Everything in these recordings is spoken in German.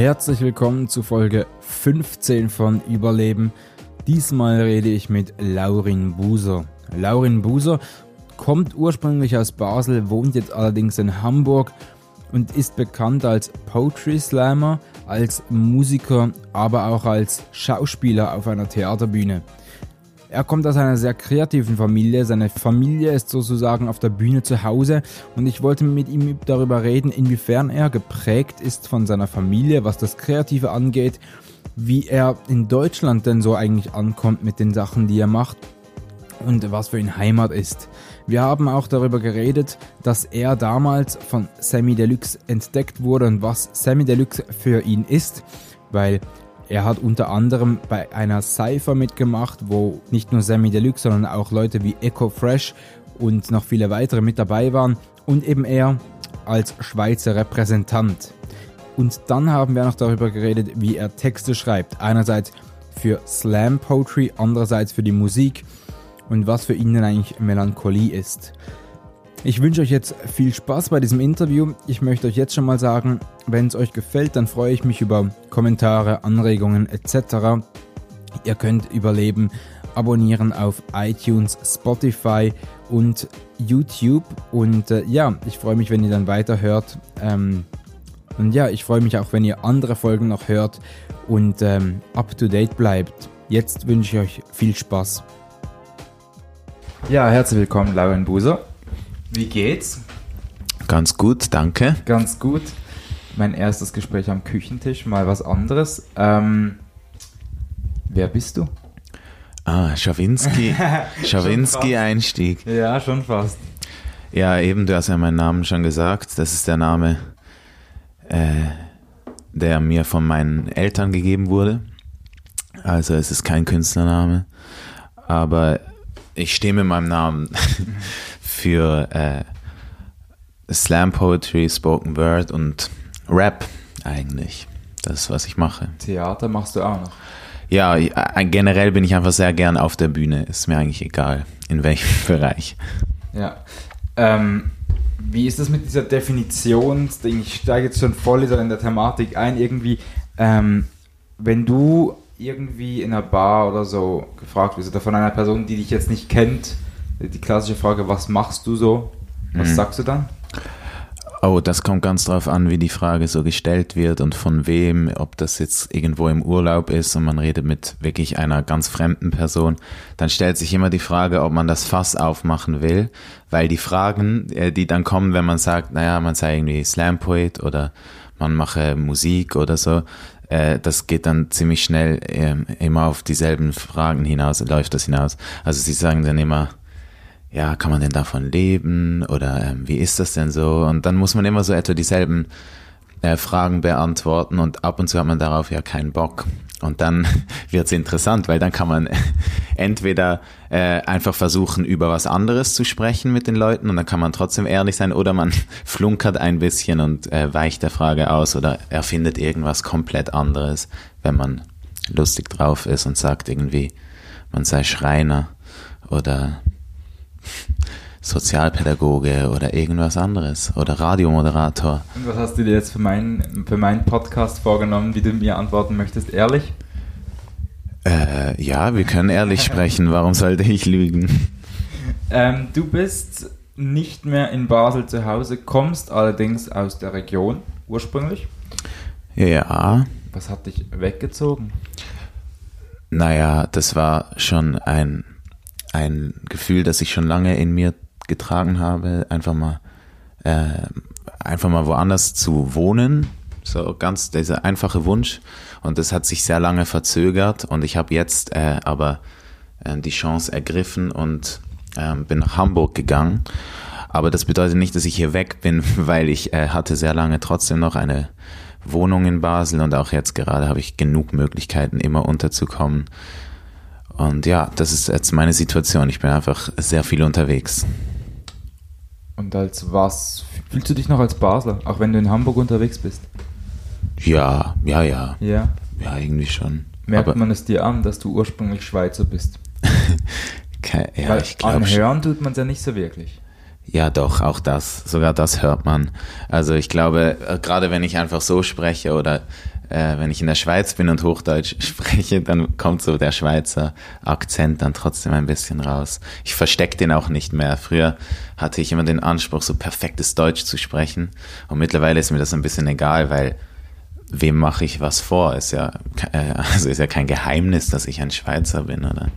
Herzlich willkommen zu Folge 15 von Überleben. Diesmal rede ich mit Laurin Buser. Laurin Buser kommt ursprünglich aus Basel, wohnt jetzt allerdings in Hamburg und ist bekannt als Poetry Slammer, als Musiker, aber auch als Schauspieler auf einer Theaterbühne. Er kommt aus einer sehr kreativen Familie. Seine Familie ist sozusagen auf der Bühne zu Hause und ich wollte mit ihm darüber reden, inwiefern er geprägt ist von seiner Familie, was das Kreative angeht, wie er in Deutschland denn so eigentlich ankommt mit den Sachen, die er macht und was für ihn Heimat ist. Wir haben auch darüber geredet, dass er damals von Sammy Deluxe entdeckt wurde und was Sammy Deluxe für ihn ist, weil er hat unter anderem bei einer Cypher mitgemacht, wo nicht nur Sammy Deluxe, sondern auch Leute wie Echo Fresh und noch viele weitere mit dabei waren und eben er als Schweizer Repräsentant. Und dann haben wir noch darüber geredet, wie er Texte schreibt. Einerseits für Slam Poetry, andererseits für die Musik und was für ihn denn eigentlich Melancholie ist. Ich wünsche euch jetzt viel Spaß bei diesem Interview. Ich möchte euch jetzt schon mal sagen, wenn es euch gefällt, dann freue ich mich über Kommentare, Anregungen etc. Ihr könnt Überleben abonnieren auf iTunes, Spotify und YouTube. Und äh, ja, ich freue mich, wenn ihr dann weiterhört. Ähm, und ja, ich freue mich auch, wenn ihr andere Folgen noch hört und ähm, up to date bleibt. Jetzt wünsche ich euch viel Spaß. Ja, herzlich willkommen, Lauren Buser. Wie geht's? Ganz gut, danke. Ganz gut. Mein erstes Gespräch am Küchentisch, mal was anderes. Ähm, wer bist du? Ah, Schawinski. Schawinski-Einstieg. Ja, schon fast. Ja, eben, du hast ja meinen Namen schon gesagt. Das ist der Name, äh, der mir von meinen Eltern gegeben wurde. Also es ist kein Künstlername. Aber ich stehe mit meinem Namen für äh, Slam Poetry, Spoken Word und Rap eigentlich. Das ist, was ich mache. Theater machst du auch noch? Ja, äh, generell bin ich einfach sehr gern auf der Bühne. Ist mir eigentlich egal, in welchem Bereich. Ja. Ähm, wie ist das mit dieser Definitionsding? Ich steige jetzt schon voll in der Thematik ein. Irgendwie, ähm, wenn du irgendwie in einer Bar oder so gefragt wirst oder von einer Person, die dich jetzt nicht kennt, die klassische Frage, was machst du so? Was mhm. sagst du dann? Oh, das kommt ganz drauf an, wie die Frage so gestellt wird und von wem, ob das jetzt irgendwo im Urlaub ist und man redet mit wirklich einer ganz fremden Person, dann stellt sich immer die Frage, ob man das Fass aufmachen will, weil die Fragen, äh, die dann kommen, wenn man sagt, naja, man sei irgendwie Slam-Poet oder man mache Musik oder so, äh, das geht dann ziemlich schnell ähm, immer auf dieselben Fragen hinaus, läuft das hinaus. Also sie sagen dann immer, ja, kann man denn davon leben oder ähm, wie ist das denn so? Und dann muss man immer so etwa dieselben äh, Fragen beantworten und ab und zu hat man darauf ja keinen Bock. Und dann wird's interessant, weil dann kann man entweder äh, einfach versuchen, über was anderes zu sprechen mit den Leuten und dann kann man trotzdem ehrlich sein oder man flunkert ein bisschen und äh, weicht der Frage aus oder erfindet irgendwas komplett anderes, wenn man lustig drauf ist und sagt irgendwie, man sei Schreiner oder Sozialpädagoge oder irgendwas anderes oder Radiomoderator. Und was hast du dir jetzt für meinen, für meinen Podcast vorgenommen, wie du mir antworten möchtest? Ehrlich? Äh, ja, wir können ehrlich sprechen. Warum sollte ich lügen? Ähm, du bist nicht mehr in Basel zu Hause, kommst allerdings aus der Region ursprünglich. Ja. Was hat dich weggezogen? Naja, das war schon ein, ein Gefühl, das ich schon lange in mir getragen habe, einfach mal, äh, einfach mal woanders zu wohnen. So ganz dieser einfache Wunsch. Und das hat sich sehr lange verzögert und ich habe jetzt äh, aber äh, die Chance ergriffen und äh, bin nach Hamburg gegangen. Aber das bedeutet nicht, dass ich hier weg bin, weil ich äh, hatte sehr lange trotzdem noch eine Wohnung in Basel und auch jetzt gerade habe ich genug Möglichkeiten, immer unterzukommen. Und ja, das ist jetzt meine Situation. Ich bin einfach sehr viel unterwegs. Und als was fühlst du dich noch als Basler, auch wenn du in Hamburg unterwegs bist? Ja, ja, ja. Ja? Ja, irgendwie schon. Merkt Aber man es dir an, dass du ursprünglich Schweizer bist? ja, Weil ich glaube Anhören tut man es ja nicht so wirklich. Ja, doch, auch das. Sogar das hört man. Also ich glaube, äh, gerade wenn ich einfach so spreche oder äh, wenn ich in der Schweiz bin und Hochdeutsch spreche, dann kommt so der Schweizer Akzent dann trotzdem ein bisschen raus. Ich verstecke den auch nicht mehr. Früher hatte ich immer den Anspruch, so perfektes Deutsch zu sprechen. Und mittlerweile ist mir das ein bisschen egal, weil wem mache ich was vor? Ist ja, äh, also ist ja kein Geheimnis, dass ich ein Schweizer bin, oder?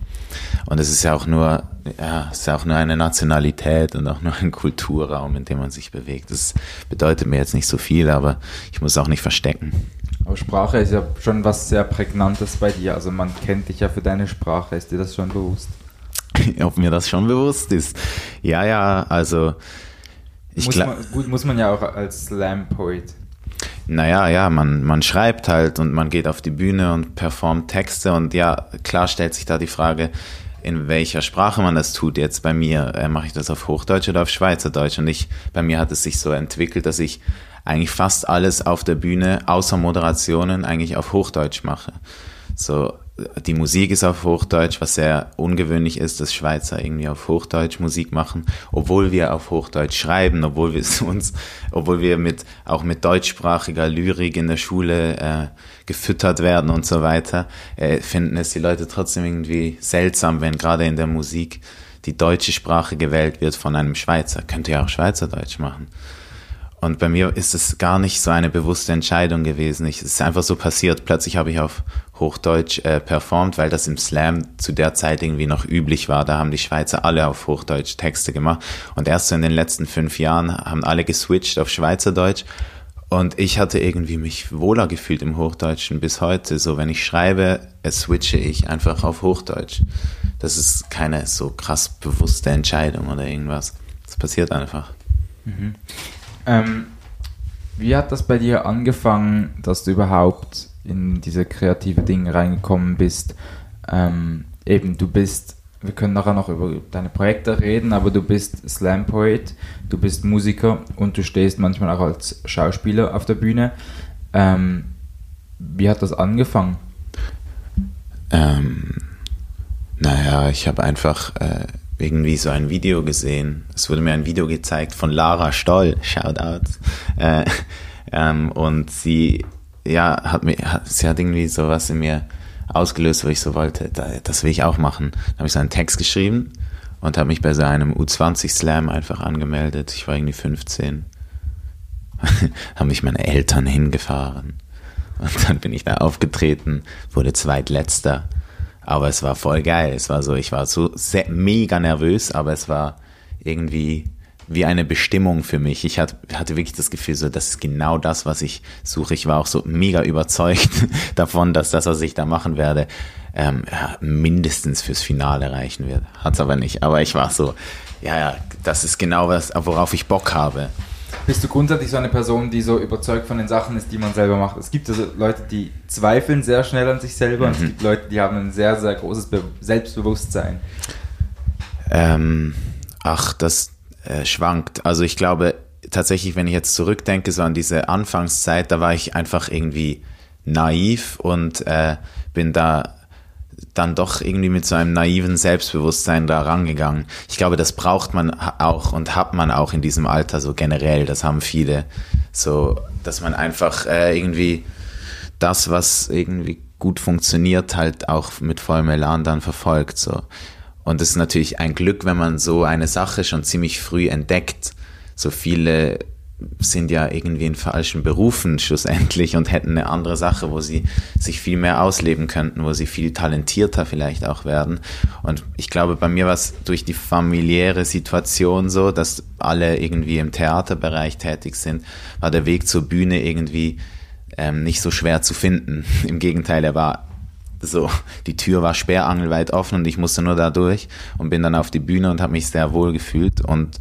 Und es ist ja auch nur, ja, es ist ja auch nur eine Nationalität und auch nur ein Kulturraum, in dem man sich bewegt. Das bedeutet mir jetzt nicht so viel, aber ich muss es auch nicht verstecken. Aber Sprache ist ja schon was sehr Prägnantes bei dir. Also man kennt dich ja für deine Sprache. Ist dir das schon bewusst? Ob mir das schon bewusst ist? Ja, ja, also ich glaube. Gut, muss man ja auch als Slam-Poet. Naja, ja, man, man schreibt halt und man geht auf die Bühne und performt Texte und ja, klar stellt sich da die Frage, in welcher Sprache man das tut. Jetzt bei mir äh, mache ich das auf Hochdeutsch oder auf Schweizerdeutsch und ich, bei mir hat es sich so entwickelt, dass ich eigentlich fast alles auf der Bühne außer Moderationen eigentlich auf Hochdeutsch mache. So, die Musik ist auf Hochdeutsch, was sehr ungewöhnlich ist, dass Schweizer irgendwie auf Hochdeutsch Musik machen, obwohl wir auf Hochdeutsch schreiben, obwohl wir uns, obwohl wir mit auch mit deutschsprachiger Lyrik in der Schule äh, gefüttert werden und so weiter, äh, finden es die Leute trotzdem irgendwie seltsam, wenn gerade in der Musik die deutsche Sprache gewählt wird von einem Schweizer. Könnte ja auch Schweizerdeutsch machen. Und bei mir ist es gar nicht so eine bewusste Entscheidung gewesen. Ich, es ist einfach so passiert. Plötzlich habe ich auf Hochdeutsch äh, performt, weil das im Slam zu der Zeit irgendwie noch üblich war. Da haben die Schweizer alle auf Hochdeutsch Texte gemacht. Und erst so in den letzten fünf Jahren haben alle geswitcht auf Schweizerdeutsch. Und ich hatte irgendwie mich wohler gefühlt im Hochdeutschen bis heute. So, wenn ich schreibe, switche ich einfach auf Hochdeutsch. Das ist keine so krass bewusste Entscheidung oder irgendwas. Das passiert einfach. Mhm. Ähm, wie hat das bei dir angefangen, dass du überhaupt in diese kreative Dinge reingekommen bist? Ähm, eben, du bist, wir können nachher noch über deine Projekte reden, aber du bist Slam Poet, du bist Musiker und du stehst manchmal auch als Schauspieler auf der Bühne. Ähm, wie hat das angefangen? Ähm, naja, ich habe einfach äh, irgendwie so ein Video gesehen. Es wurde mir ein Video gezeigt von Lara Stoll, Shoutout. Äh, ähm, und sie, ja, hat mir, hat, sie hat irgendwie sowas in mir ausgelöst, wo ich so wollte, das will ich auch machen. Da habe ich so einen Text geschrieben und habe mich bei so einem U20 Slam einfach angemeldet. Ich war irgendwie 15. haben mich meine Eltern hingefahren. Und dann bin ich da aufgetreten, wurde zweitletzter. Aber es war voll geil. Es war so, ich war so sehr, mega nervös, aber es war irgendwie wie eine Bestimmung für mich. Ich hatte, wirklich das Gefühl, so, das ist genau das, was ich suche. Ich war auch so mega überzeugt davon, dass das, was ich da machen werde, ähm, ja, mindestens fürs Finale reichen wird. Hat's aber nicht. Aber ich war so, ja, ja, das ist genau was, worauf ich Bock habe. Bist du grundsätzlich so eine Person, die so überzeugt von den Sachen ist, die man selber macht? Es gibt also Leute, die zweifeln sehr schnell an sich selber mhm. und es mhm. gibt Leute, die haben ein sehr, sehr großes Be Selbstbewusstsein. Ähm, ach, das äh, schwankt. Also ich glaube tatsächlich, wenn ich jetzt zurückdenke, so an diese Anfangszeit, da war ich einfach irgendwie naiv und äh, bin da dann doch irgendwie mit so einem naiven Selbstbewusstsein da rangegangen. Ich glaube, das braucht man auch und hat man auch in diesem Alter so generell. Das haben viele so, dass man einfach äh, irgendwie das, was irgendwie gut funktioniert, halt auch mit vollem Elan dann verfolgt. So. Und es ist natürlich ein Glück, wenn man so eine Sache schon ziemlich früh entdeckt. So viele sind ja irgendwie in falschen Berufen schlussendlich und hätten eine andere Sache, wo sie sich viel mehr ausleben könnten, wo sie viel talentierter vielleicht auch werden. Und ich glaube, bei mir war es durch die familiäre Situation so, dass alle irgendwie im Theaterbereich tätig sind, war der Weg zur Bühne irgendwie ähm, nicht so schwer zu finden. Im Gegenteil, er war so, die Tür war sperrangelweit offen und ich musste nur da durch und bin dann auf die Bühne und habe mich sehr wohl gefühlt und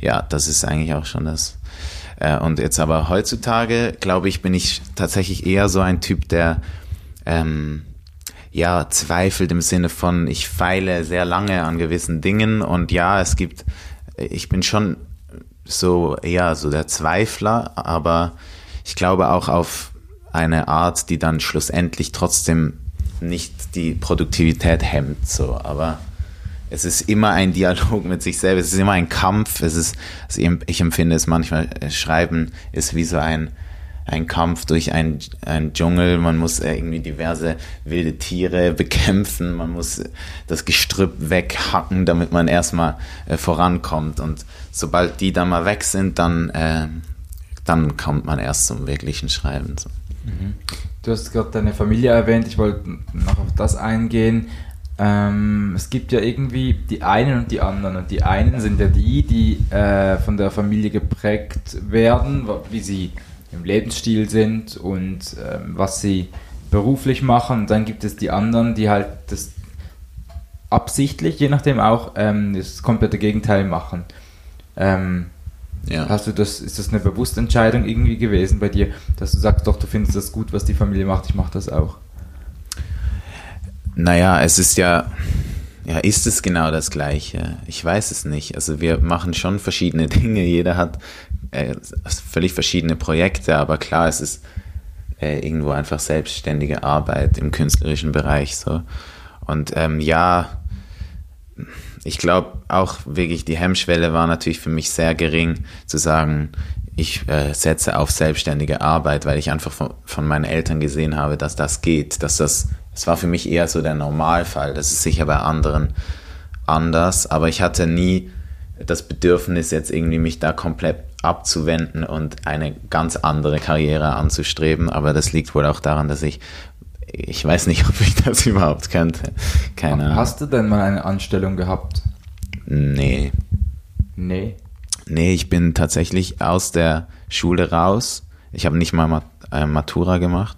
ja, das ist eigentlich auch schon das, äh, und jetzt aber heutzutage, glaube ich, bin ich tatsächlich eher so ein Typ, der ähm, ja zweifelt im Sinne von, ich feile sehr lange an gewissen Dingen. Und ja, es gibt, ich bin schon so eher so der Zweifler, aber ich glaube auch auf eine Art, die dann schlussendlich trotzdem nicht die Produktivität hemmt, so, aber es ist immer ein Dialog mit sich selbst, es ist immer ein Kampf, es ist, ich empfinde es manchmal, äh, Schreiben ist wie so ein, ein Kampf durch einen, einen Dschungel, man muss irgendwie diverse wilde Tiere bekämpfen, man muss das Gestrüpp weghacken, damit man erstmal äh, vorankommt. Und sobald die dann mal weg sind, dann, äh, dann kommt man erst zum wirklichen Schreiben. Mhm. Du hast gerade deine Familie erwähnt, ich wollte noch auf das eingehen. Ähm, es gibt ja irgendwie die einen und die anderen. Und die einen sind ja die, die äh, von der Familie geprägt werden, wie sie im Lebensstil sind und ähm, was sie beruflich machen. Und dann gibt es die anderen, die halt das absichtlich, je nachdem auch, ähm, das komplette Gegenteil machen. Ähm, ja. Hast du das, ist das eine bewusste Entscheidung irgendwie gewesen bei dir, dass du sagst, doch, du findest das gut, was die Familie macht, ich mache das auch? Naja, es ist ja, ja, ist es genau das Gleiche? Ich weiß es nicht. Also wir machen schon verschiedene Dinge. Jeder hat äh, völlig verschiedene Projekte, aber klar, es ist äh, irgendwo einfach selbstständige Arbeit im künstlerischen Bereich so. Und ähm, ja, ich glaube auch wirklich die Hemmschwelle war natürlich für mich sehr gering zu sagen, ich äh, setze auf selbstständige Arbeit, weil ich einfach von, von meinen Eltern gesehen habe, dass das geht, dass das es war für mich eher so der Normalfall. Das ist sicher bei anderen anders, aber ich hatte nie das Bedürfnis, jetzt irgendwie mich da komplett abzuwenden und eine ganz andere Karriere anzustreben. Aber das liegt wohl auch daran, dass ich, ich weiß nicht, ob ich das überhaupt könnte. Keine Ahnung. Hast du denn mal eine Anstellung gehabt? Nee. Nee. Nee, ich bin tatsächlich aus der Schule raus. Ich habe nicht mal äh, Matura gemacht.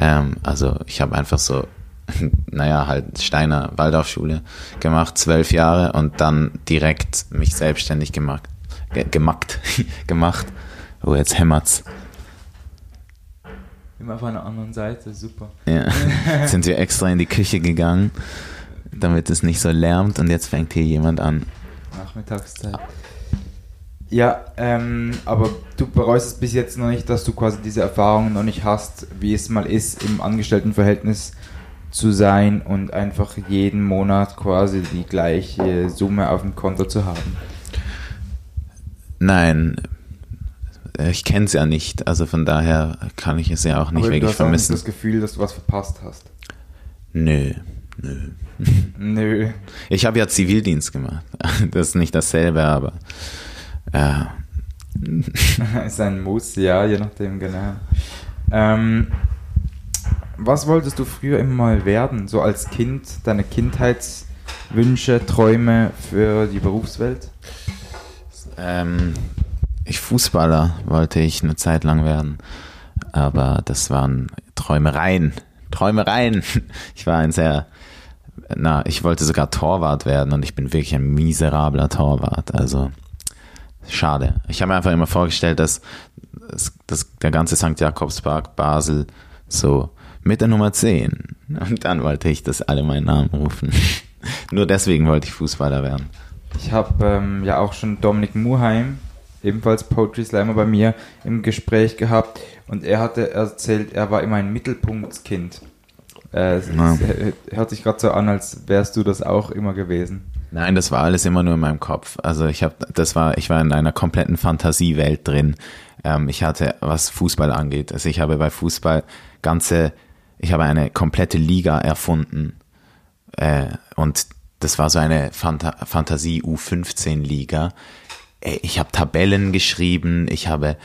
Ähm, also ich habe einfach so, naja, halt Steiner Waldorfschule gemacht, zwölf Jahre und dann direkt mich selbstständig gemacht. Ge gemackt, gemacht. Oh, jetzt hämmert's. Immer von der anderen Seite, super. Ja, sind wir extra in die Küche gegangen, damit es nicht so lärmt und jetzt fängt hier jemand an. Nachmittagszeit. Ja, ähm, aber du bereust es bis jetzt noch nicht, dass du quasi diese Erfahrungen noch nicht hast, wie es mal ist, im Angestelltenverhältnis zu sein und einfach jeden Monat quasi die gleiche Summe auf dem Konto zu haben. Nein, ich kenne es ja nicht, also von daher kann ich es ja auch nicht aber wirklich du hast vermissen. Auch nicht das Gefühl, dass du was verpasst hast. Nö, nö. nö. Ich habe ja Zivildienst gemacht. Das ist nicht dasselbe, aber ja. ist ein Muss, ja, je nachdem, genau. Ähm, was wolltest du früher immer mal werden, so als Kind, deine Kindheitswünsche, Träume für die Berufswelt? Ähm, ich Fußballer wollte ich eine Zeit lang werden, aber das waren Träumereien. Träumereien. Ich war ein sehr, na, ich wollte sogar Torwart werden und ich bin wirklich ein miserabler Torwart. Also Schade. Ich habe mir einfach immer vorgestellt, dass, dass der ganze St. Jakobspark Basel so mit der Nummer 10. Und dann wollte ich, dass alle meinen Namen rufen. Nur deswegen wollte ich Fußballer werden. Ich habe ähm, ja auch schon Dominik Muheim, ebenfalls Poetry Slammer, bei mir im Gespräch gehabt und er hatte erzählt, er war immer ein Mittelpunktskind. Äh, es, ja. es hört sich gerade so an, als wärst du das auch immer gewesen. Nein, das war alles immer nur in meinem Kopf. Also ich habe, das war, ich war in einer kompletten Fantasiewelt drin. Ähm, ich hatte, was Fußball angeht, also ich habe bei Fußball ganze, ich habe eine komplette Liga erfunden äh, und das war so eine Fanta Fantasie U15 Liga. Ich habe Tabellen geschrieben, ich habe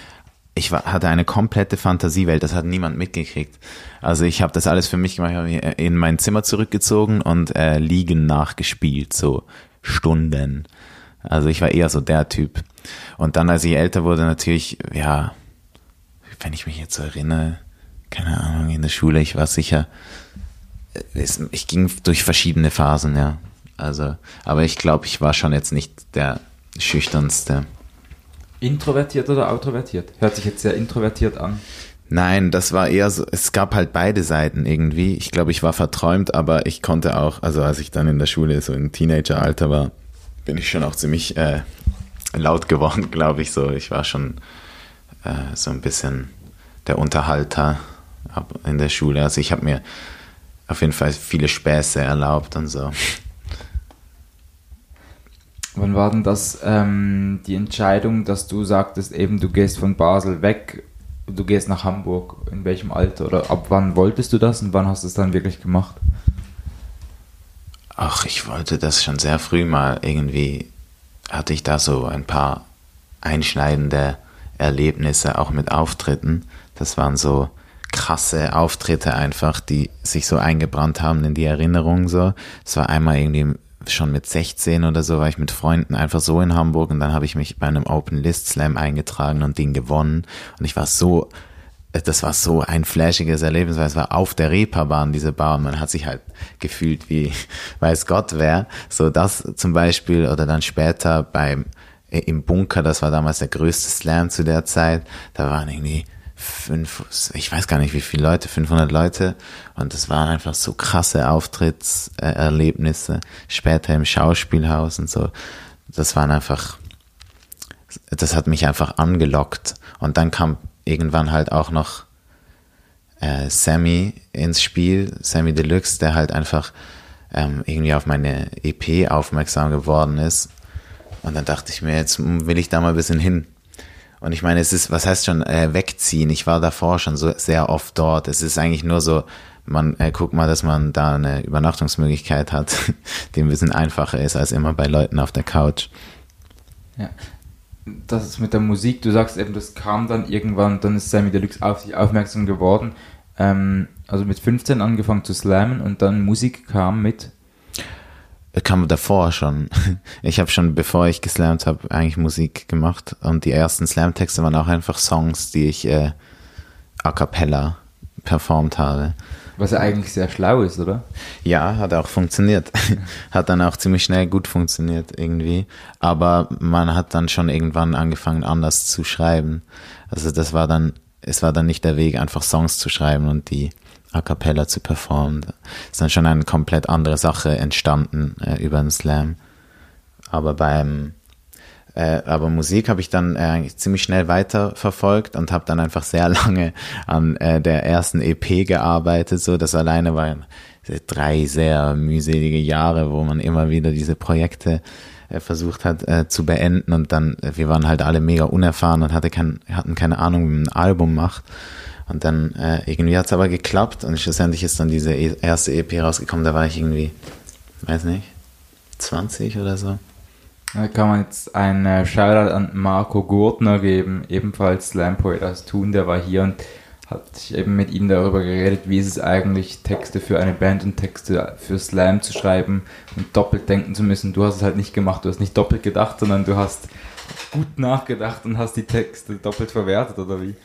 ich war, hatte eine komplette Fantasiewelt, das hat niemand mitgekriegt. Also ich habe das alles für mich gemacht, habe in mein Zimmer zurückgezogen und äh, Liegen nachgespielt, so Stunden. Also ich war eher so der Typ. Und dann, als ich älter wurde, natürlich, ja, wenn ich mich jetzt so erinnere, keine Ahnung, in der Schule, ich war sicher, äh, ich ging durch verschiedene Phasen, ja. Also, aber ich glaube, ich war schon jetzt nicht der schüchternste. Introvertiert oder outrovertiert? Hört sich jetzt sehr introvertiert an. Nein, das war eher so, es gab halt beide Seiten irgendwie. Ich glaube, ich war verträumt, aber ich konnte auch, also als ich dann in der Schule so im Teenageralter war, bin ich schon auch ziemlich äh, laut geworden, glaube ich so. Ich war schon äh, so ein bisschen der Unterhalter in der Schule. Also ich habe mir auf jeden Fall viele Späße erlaubt und so. Wann war denn das ähm, die Entscheidung, dass du sagtest, eben du gehst von Basel weg du gehst nach Hamburg, in welchem Alter oder ab wann wolltest du das und wann hast du es dann wirklich gemacht? Ach, ich wollte das schon sehr früh mal. Irgendwie hatte ich da so ein paar einschneidende Erlebnisse auch mit Auftritten. Das waren so krasse Auftritte einfach, die sich so eingebrannt haben in die Erinnerung so. Es war einmal irgendwie schon mit 16 oder so war ich mit Freunden einfach so in Hamburg und dann habe ich mich bei einem Open List Slam eingetragen und den gewonnen und ich war so das war so ein flashiges Erlebnis, weil es war auf der Reeperbahn, diese Bar, und man hat sich halt gefühlt wie weiß Gott wer. So das zum Beispiel oder dann später beim im Bunker, das war damals der größte Slam zu der Zeit, da waren irgendwie fünf, ich weiß gar nicht wie viele Leute, 500 Leute. Und das waren einfach so krasse Auftrittserlebnisse, später im Schauspielhaus und so, das waren einfach, das hat mich einfach angelockt. Und dann kam irgendwann halt auch noch äh, Sammy ins Spiel, Sammy Deluxe, der halt einfach ähm, irgendwie auf meine EP aufmerksam geworden ist. Und dann dachte ich mir, jetzt will ich da mal ein bisschen hin und ich meine, es ist, was heißt schon äh, wegziehen? Ich war davor schon so sehr oft dort. Es ist eigentlich nur so, man äh, guckt mal, dass man da eine Übernachtungsmöglichkeit hat, die ein bisschen einfacher ist als immer bei Leuten auf der Couch. Ja. Das ist mit der Musik, du sagst eben, das kam dann irgendwann, dann ist Sammy Deluxe auf sich aufmerksam geworden. Ähm, also mit 15 angefangen zu slammen und dann Musik kam mit kam davor schon. Ich habe schon, bevor ich geslammt habe, eigentlich Musik gemacht. Und die ersten Slam-Texte waren auch einfach Songs, die ich äh, a cappella performt habe. Was ja eigentlich sehr schlau ist, oder? Ja, hat auch funktioniert. hat dann auch ziemlich schnell gut funktioniert irgendwie. Aber man hat dann schon irgendwann angefangen, anders zu schreiben. Also das war dann, es war dann nicht der Weg, einfach Songs zu schreiben und die a cappella zu performen. Ist dann schon eine komplett andere Sache entstanden äh, über den Slam. Aber beim äh, aber Musik habe ich dann äh, ziemlich schnell weiter verfolgt und habe dann einfach sehr lange an äh, der ersten EP gearbeitet. So, das alleine waren drei sehr mühselige Jahre, wo man immer wieder diese Projekte äh, versucht hat äh, zu beenden und dann, äh, wir waren halt alle mega unerfahren und hatte kein, hatten keine Ahnung, wie man ein Album macht. Und dann äh, irgendwie hat es aber geklappt und schlussendlich ist dann diese e erste EP rausgekommen, da war ich irgendwie, weiß nicht, 20 oder so. Da kann man jetzt einen äh, Shoutout an Marco Gurtner geben, ebenfalls Slam Poet aus Thun, der war hier und hat sich eben mit ihm darüber geredet, wie ist es eigentlich, Texte für eine Band und Texte für Slam zu schreiben und doppelt denken zu müssen. Du hast es halt nicht gemacht, du hast nicht doppelt gedacht, sondern du hast gut nachgedacht und hast die Texte doppelt verwertet, oder wie?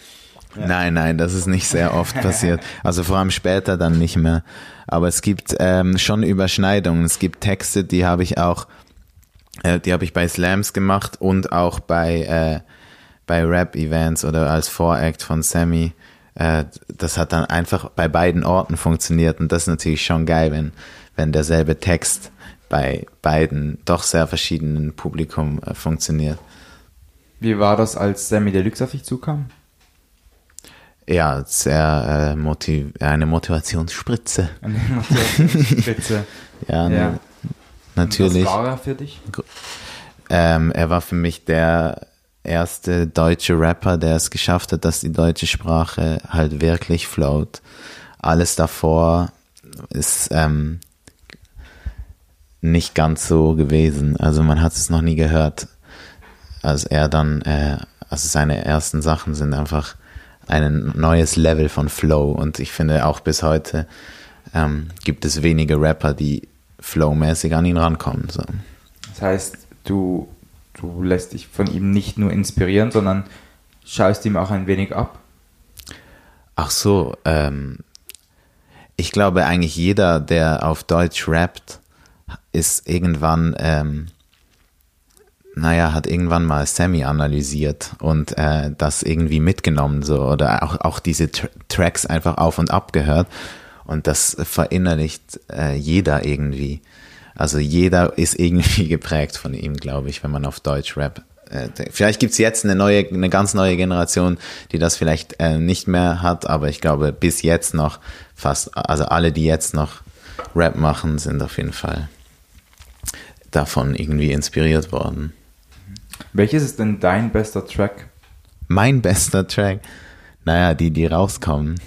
Nein, nein, das ist nicht sehr oft passiert. Also vor allem später dann nicht mehr. Aber es gibt ähm, schon Überschneidungen. Es gibt Texte, die habe ich auch, äh, die habe ich bei Slams gemacht und auch bei, äh, bei Rap-Events oder als Voract von Sammy. Äh, das hat dann einfach bei beiden Orten funktioniert und das ist natürlich schon geil, wenn, wenn derselbe Text bei beiden doch sehr verschiedenen Publikum äh, funktioniert. Wie war das, als Sammy Deluxe auf dich zukam? Ja, sehr äh, motiv eine Motivationsspritze. Eine Motivationsspritze. ja, ja. natürlich. Was war er für dich? Ähm, er war für mich der erste deutsche Rapper, der es geschafft hat, dass die deutsche Sprache halt wirklich float. Alles davor ist ähm, nicht ganz so gewesen. Also man hat es noch nie gehört. Als er dann, äh, also seine ersten Sachen sind einfach ein neues Level von Flow. Und ich finde auch bis heute ähm, gibt es wenige Rapper, die flowmäßig an ihn rankommen. So. Das heißt, du, du lässt dich von ihm nicht nur inspirieren, sondern schaust ihm auch ein wenig ab. Ach so, ähm, ich glaube eigentlich jeder, der auf Deutsch rappt, ist irgendwann ähm, naja, hat irgendwann mal Sammy analysiert und äh, das irgendwie mitgenommen so oder auch, auch diese Tr Tracks einfach auf und ab gehört und das verinnerlicht äh, jeder irgendwie. Also jeder ist irgendwie geprägt von ihm, glaube ich, wenn man auf Deutsch Rap. Äh, vielleicht gibt's jetzt eine neue, eine ganz neue Generation, die das vielleicht äh, nicht mehr hat, aber ich glaube bis jetzt noch fast, also alle, die jetzt noch Rap machen, sind auf jeden Fall davon irgendwie inspiriert worden. Welches ist denn dein bester Track? Mein bester Track? Naja, die, die rauskommen.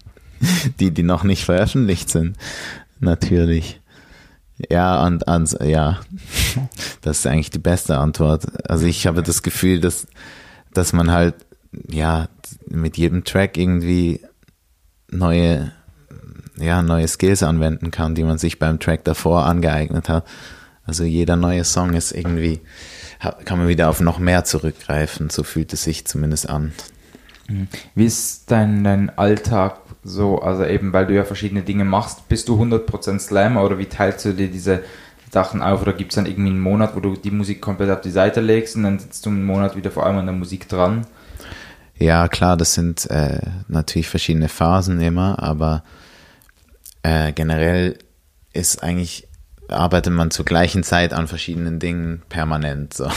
die, die noch nicht veröffentlicht sind. Natürlich. Ja, und, und ja, das ist eigentlich die beste Antwort. Also ich habe das Gefühl, dass, dass man halt, ja, mit jedem Track irgendwie neue, ja, neue Skills anwenden kann, die man sich beim Track davor angeeignet hat. Also jeder neue Song ist irgendwie, kann man wieder auf noch mehr zurückgreifen. So fühlt es sich zumindest an. Mhm. Wie ist dein, dein Alltag so? Also eben, weil du ja verschiedene Dinge machst, bist du 100% Slammer oder wie teilst du dir diese Sachen auf? Oder gibt es dann irgendwie einen Monat, wo du die Musik komplett auf die Seite legst und dann sitzt du einen Monat wieder vor allem an der Musik dran? Ja, klar, das sind äh, natürlich verschiedene Phasen immer, aber äh, generell ist eigentlich arbeitet man zur gleichen Zeit an verschiedenen Dingen permanent. So.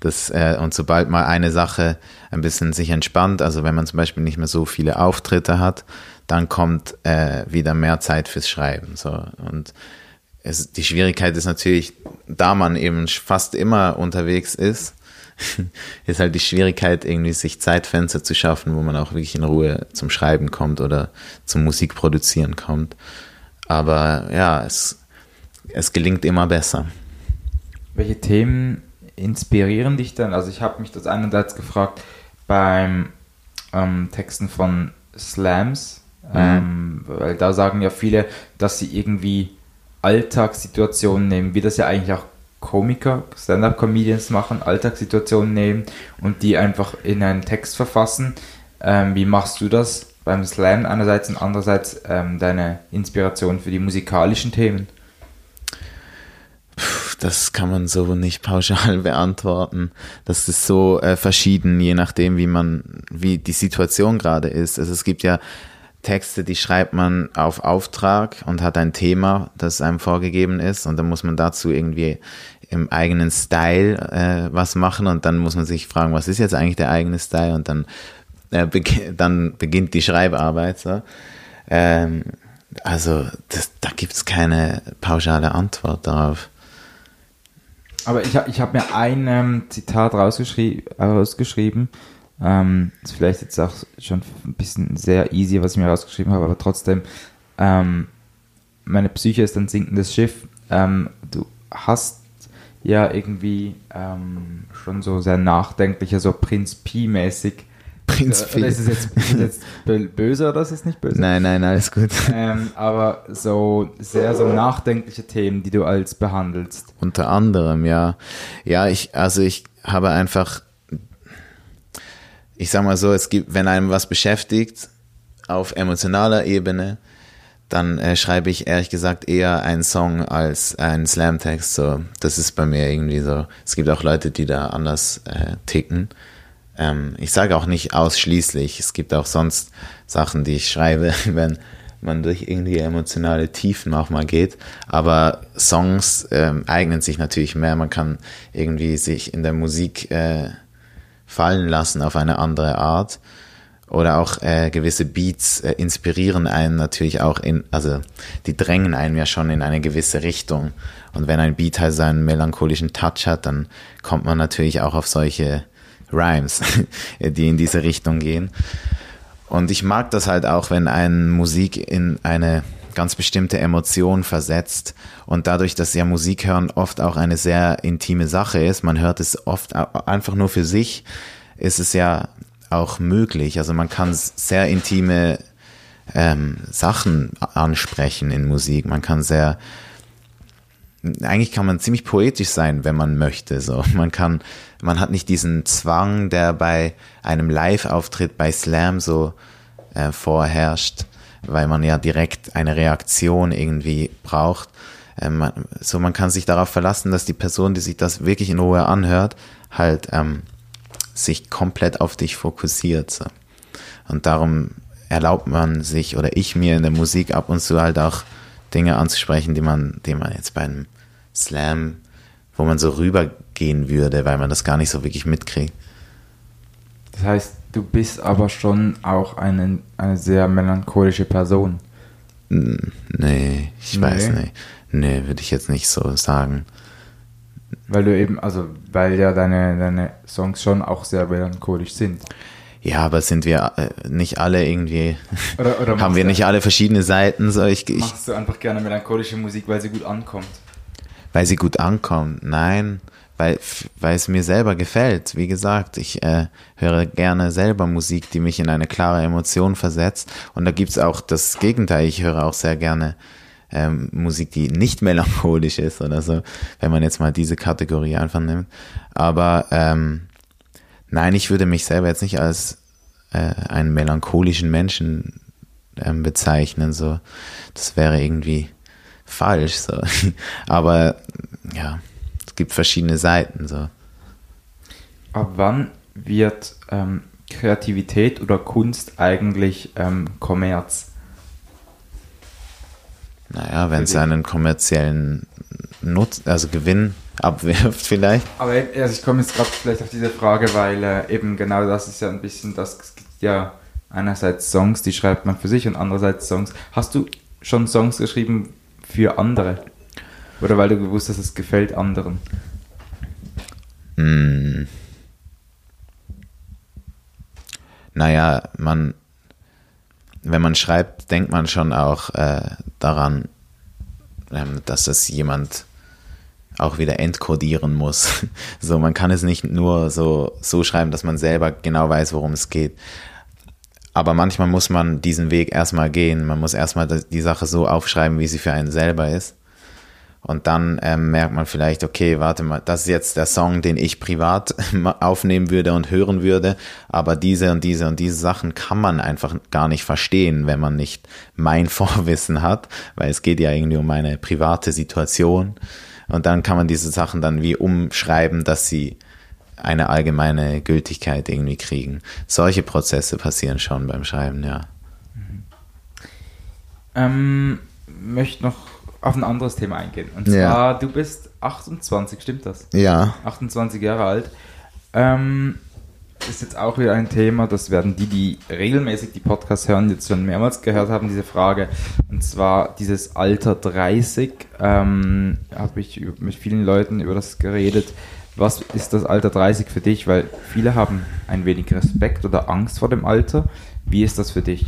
Das, äh, und sobald mal eine Sache ein bisschen sich entspannt, also wenn man zum Beispiel nicht mehr so viele Auftritte hat, dann kommt äh, wieder mehr Zeit fürs Schreiben. So. Und es, die Schwierigkeit ist natürlich, da man eben fast immer unterwegs ist, ist halt die Schwierigkeit, irgendwie sich Zeitfenster zu schaffen, wo man auch wirklich in Ruhe zum Schreiben kommt oder zum Musikproduzieren kommt. Aber ja, es es gelingt immer besser. Welche Themen inspirieren dich dann? Also ich habe mich das einerseits gefragt beim ähm, Texten von Slams, mhm. ähm, weil da sagen ja viele, dass sie irgendwie Alltagssituationen nehmen, wie das ja eigentlich auch Komiker, Stand-up-Comedians machen, Alltagssituationen nehmen und die einfach in einen Text verfassen. Ähm, wie machst du das beim Slam einerseits und andererseits ähm, deine Inspiration für die musikalischen Themen? Das kann man so nicht pauschal beantworten. Das ist so äh, verschieden, je nachdem, wie man, wie die Situation gerade ist. Also es gibt ja Texte, die schreibt man auf Auftrag und hat ein Thema, das einem vorgegeben ist und dann muss man dazu irgendwie im eigenen Style äh, was machen und dann muss man sich fragen, was ist jetzt eigentlich der eigene Style und dann, äh, be dann beginnt die Schreibarbeit. So. Ähm, also das, da gibt es keine pauschale Antwort darauf. Aber ich, ich habe mir ein ähm, Zitat rausgeschrie rausgeschrieben. Ähm, ist vielleicht jetzt auch schon ein bisschen sehr easy, was ich mir rausgeschrieben habe, aber trotzdem, ähm, meine Psyche ist ein sinkendes Schiff. Ähm, du hast ja irgendwie ähm, schon so sehr nachdenklicher, so Prinz Pi-mäßig Prinz Oder ist es jetzt, ist jetzt böse oder ist es nicht böse? Nein, nein, alles gut. Ähm, aber so sehr so nachdenkliche Themen, die du als behandelst. Unter anderem, ja. Ja, ich, also ich habe einfach, ich sag mal so, es gibt, wenn einem was beschäftigt, auf emotionaler Ebene, dann äh, schreibe ich ehrlich gesagt eher einen Song als einen Slam-Text. So, das ist bei mir irgendwie so. Es gibt auch Leute, die da anders äh, ticken. Ähm, ich sage auch nicht ausschließlich, es gibt auch sonst Sachen, die ich schreibe, wenn man durch irgendwie emotionale Tiefen auch mal geht. Aber Songs ähm, eignen sich natürlich mehr. Man kann irgendwie sich in der Musik äh, fallen lassen auf eine andere Art. Oder auch äh, gewisse Beats äh, inspirieren einen natürlich auch in, also die drängen einen ja schon in eine gewisse Richtung. Und wenn ein Beat halt seinen melancholischen Touch hat, dann kommt man natürlich auch auf solche Rhymes, die in diese Richtung gehen. Und ich mag das halt auch, wenn ein Musik in eine ganz bestimmte Emotion versetzt und dadurch, dass ja Musik hören oft auch eine sehr intime Sache ist, man hört es oft einfach nur für sich, ist es ja auch möglich. Also man kann sehr intime ähm, Sachen ansprechen in Musik. Man kann sehr eigentlich kann man ziemlich poetisch sein, wenn man möchte. So, man kann, man hat nicht diesen Zwang, der bei einem Live-Auftritt bei Slam so äh, vorherrscht, weil man ja direkt eine Reaktion irgendwie braucht. Ähm, so, man kann sich darauf verlassen, dass die Person, die sich das wirklich in Ruhe anhört, halt ähm, sich komplett auf dich fokussiert. So. Und darum erlaubt man sich oder ich mir in der Musik ab und zu halt auch Dinge anzusprechen, die man, die man jetzt bei einem Slam, wo man so rübergehen würde, weil man das gar nicht so wirklich mitkriegt. Das heißt, du bist aber schon auch eine, eine sehr melancholische Person. Nee, ich nee. weiß nicht. Nee, würde ich jetzt nicht so sagen. Weil du eben, also, weil ja deine, deine Songs schon auch sehr melancholisch sind. Ja, aber sind wir äh, nicht alle irgendwie, Oder, oder haben wir nicht alle verschiedene Seiten? So, ich, ich, Machst du einfach gerne melancholische Musik, weil sie gut ankommt? weil sie gut ankommt. Nein, weil, weil es mir selber gefällt. Wie gesagt, ich äh, höre gerne selber Musik, die mich in eine klare Emotion versetzt. Und da gibt's auch das Gegenteil. Ich höre auch sehr gerne ähm, Musik, die nicht melancholisch ist oder so, wenn man jetzt mal diese Kategorie einfach nimmt. Aber ähm, nein, ich würde mich selber jetzt nicht als äh, einen melancholischen Menschen ähm, bezeichnen. So, das wäre irgendwie falsch. So. Aber ja, es gibt verschiedene Seiten. So. Ab wann wird ähm, Kreativität oder Kunst eigentlich ähm, Kommerz? Naja, wenn es einen kommerziellen Nutz, also Gewinn abwirft vielleicht. Aber also ich komme jetzt gerade vielleicht auf diese Frage, weil äh, eben genau das ist ja ein bisschen das, es gibt ja einerseits Songs, die schreibt man für sich und andererseits Songs. Hast du schon Songs geschrieben für andere? Oder weil du gewusst hast, es gefällt anderen? Hm. Naja, man, wenn man schreibt, denkt man schon auch äh, daran, ähm, dass das jemand auch wieder entkodieren muss. So, man kann es nicht nur so, so schreiben, dass man selber genau weiß, worum es geht. Aber manchmal muss man diesen Weg erstmal gehen. Man muss erstmal die Sache so aufschreiben, wie sie für einen selber ist. Und dann ähm, merkt man vielleicht, okay, warte mal, das ist jetzt der Song, den ich privat aufnehmen würde und hören würde, aber diese und diese und diese Sachen kann man einfach gar nicht verstehen, wenn man nicht mein Vorwissen hat, weil es geht ja irgendwie um eine private Situation. Und dann kann man diese Sachen dann wie umschreiben, dass sie eine allgemeine Gültigkeit irgendwie kriegen. Solche Prozesse passieren schon beim Schreiben, ja. Ähm, möchte noch auf ein anderes Thema eingehen. Und zwar, Ja. du bist 28, stimmt das? Ja, 28 Jahre alt. Ähm, ist jetzt auch wieder ein Thema, das werden die, die regelmäßig die Podcasts hören, jetzt schon mehrmals gehört haben, diese Frage. Und zwar dieses Alter 30. Ähm, Habe ich mit vielen Leuten über das geredet. Was ist das Alter 30 für dich? Weil viele haben ein wenig Respekt oder Angst vor dem Alter. Wie ist das für dich?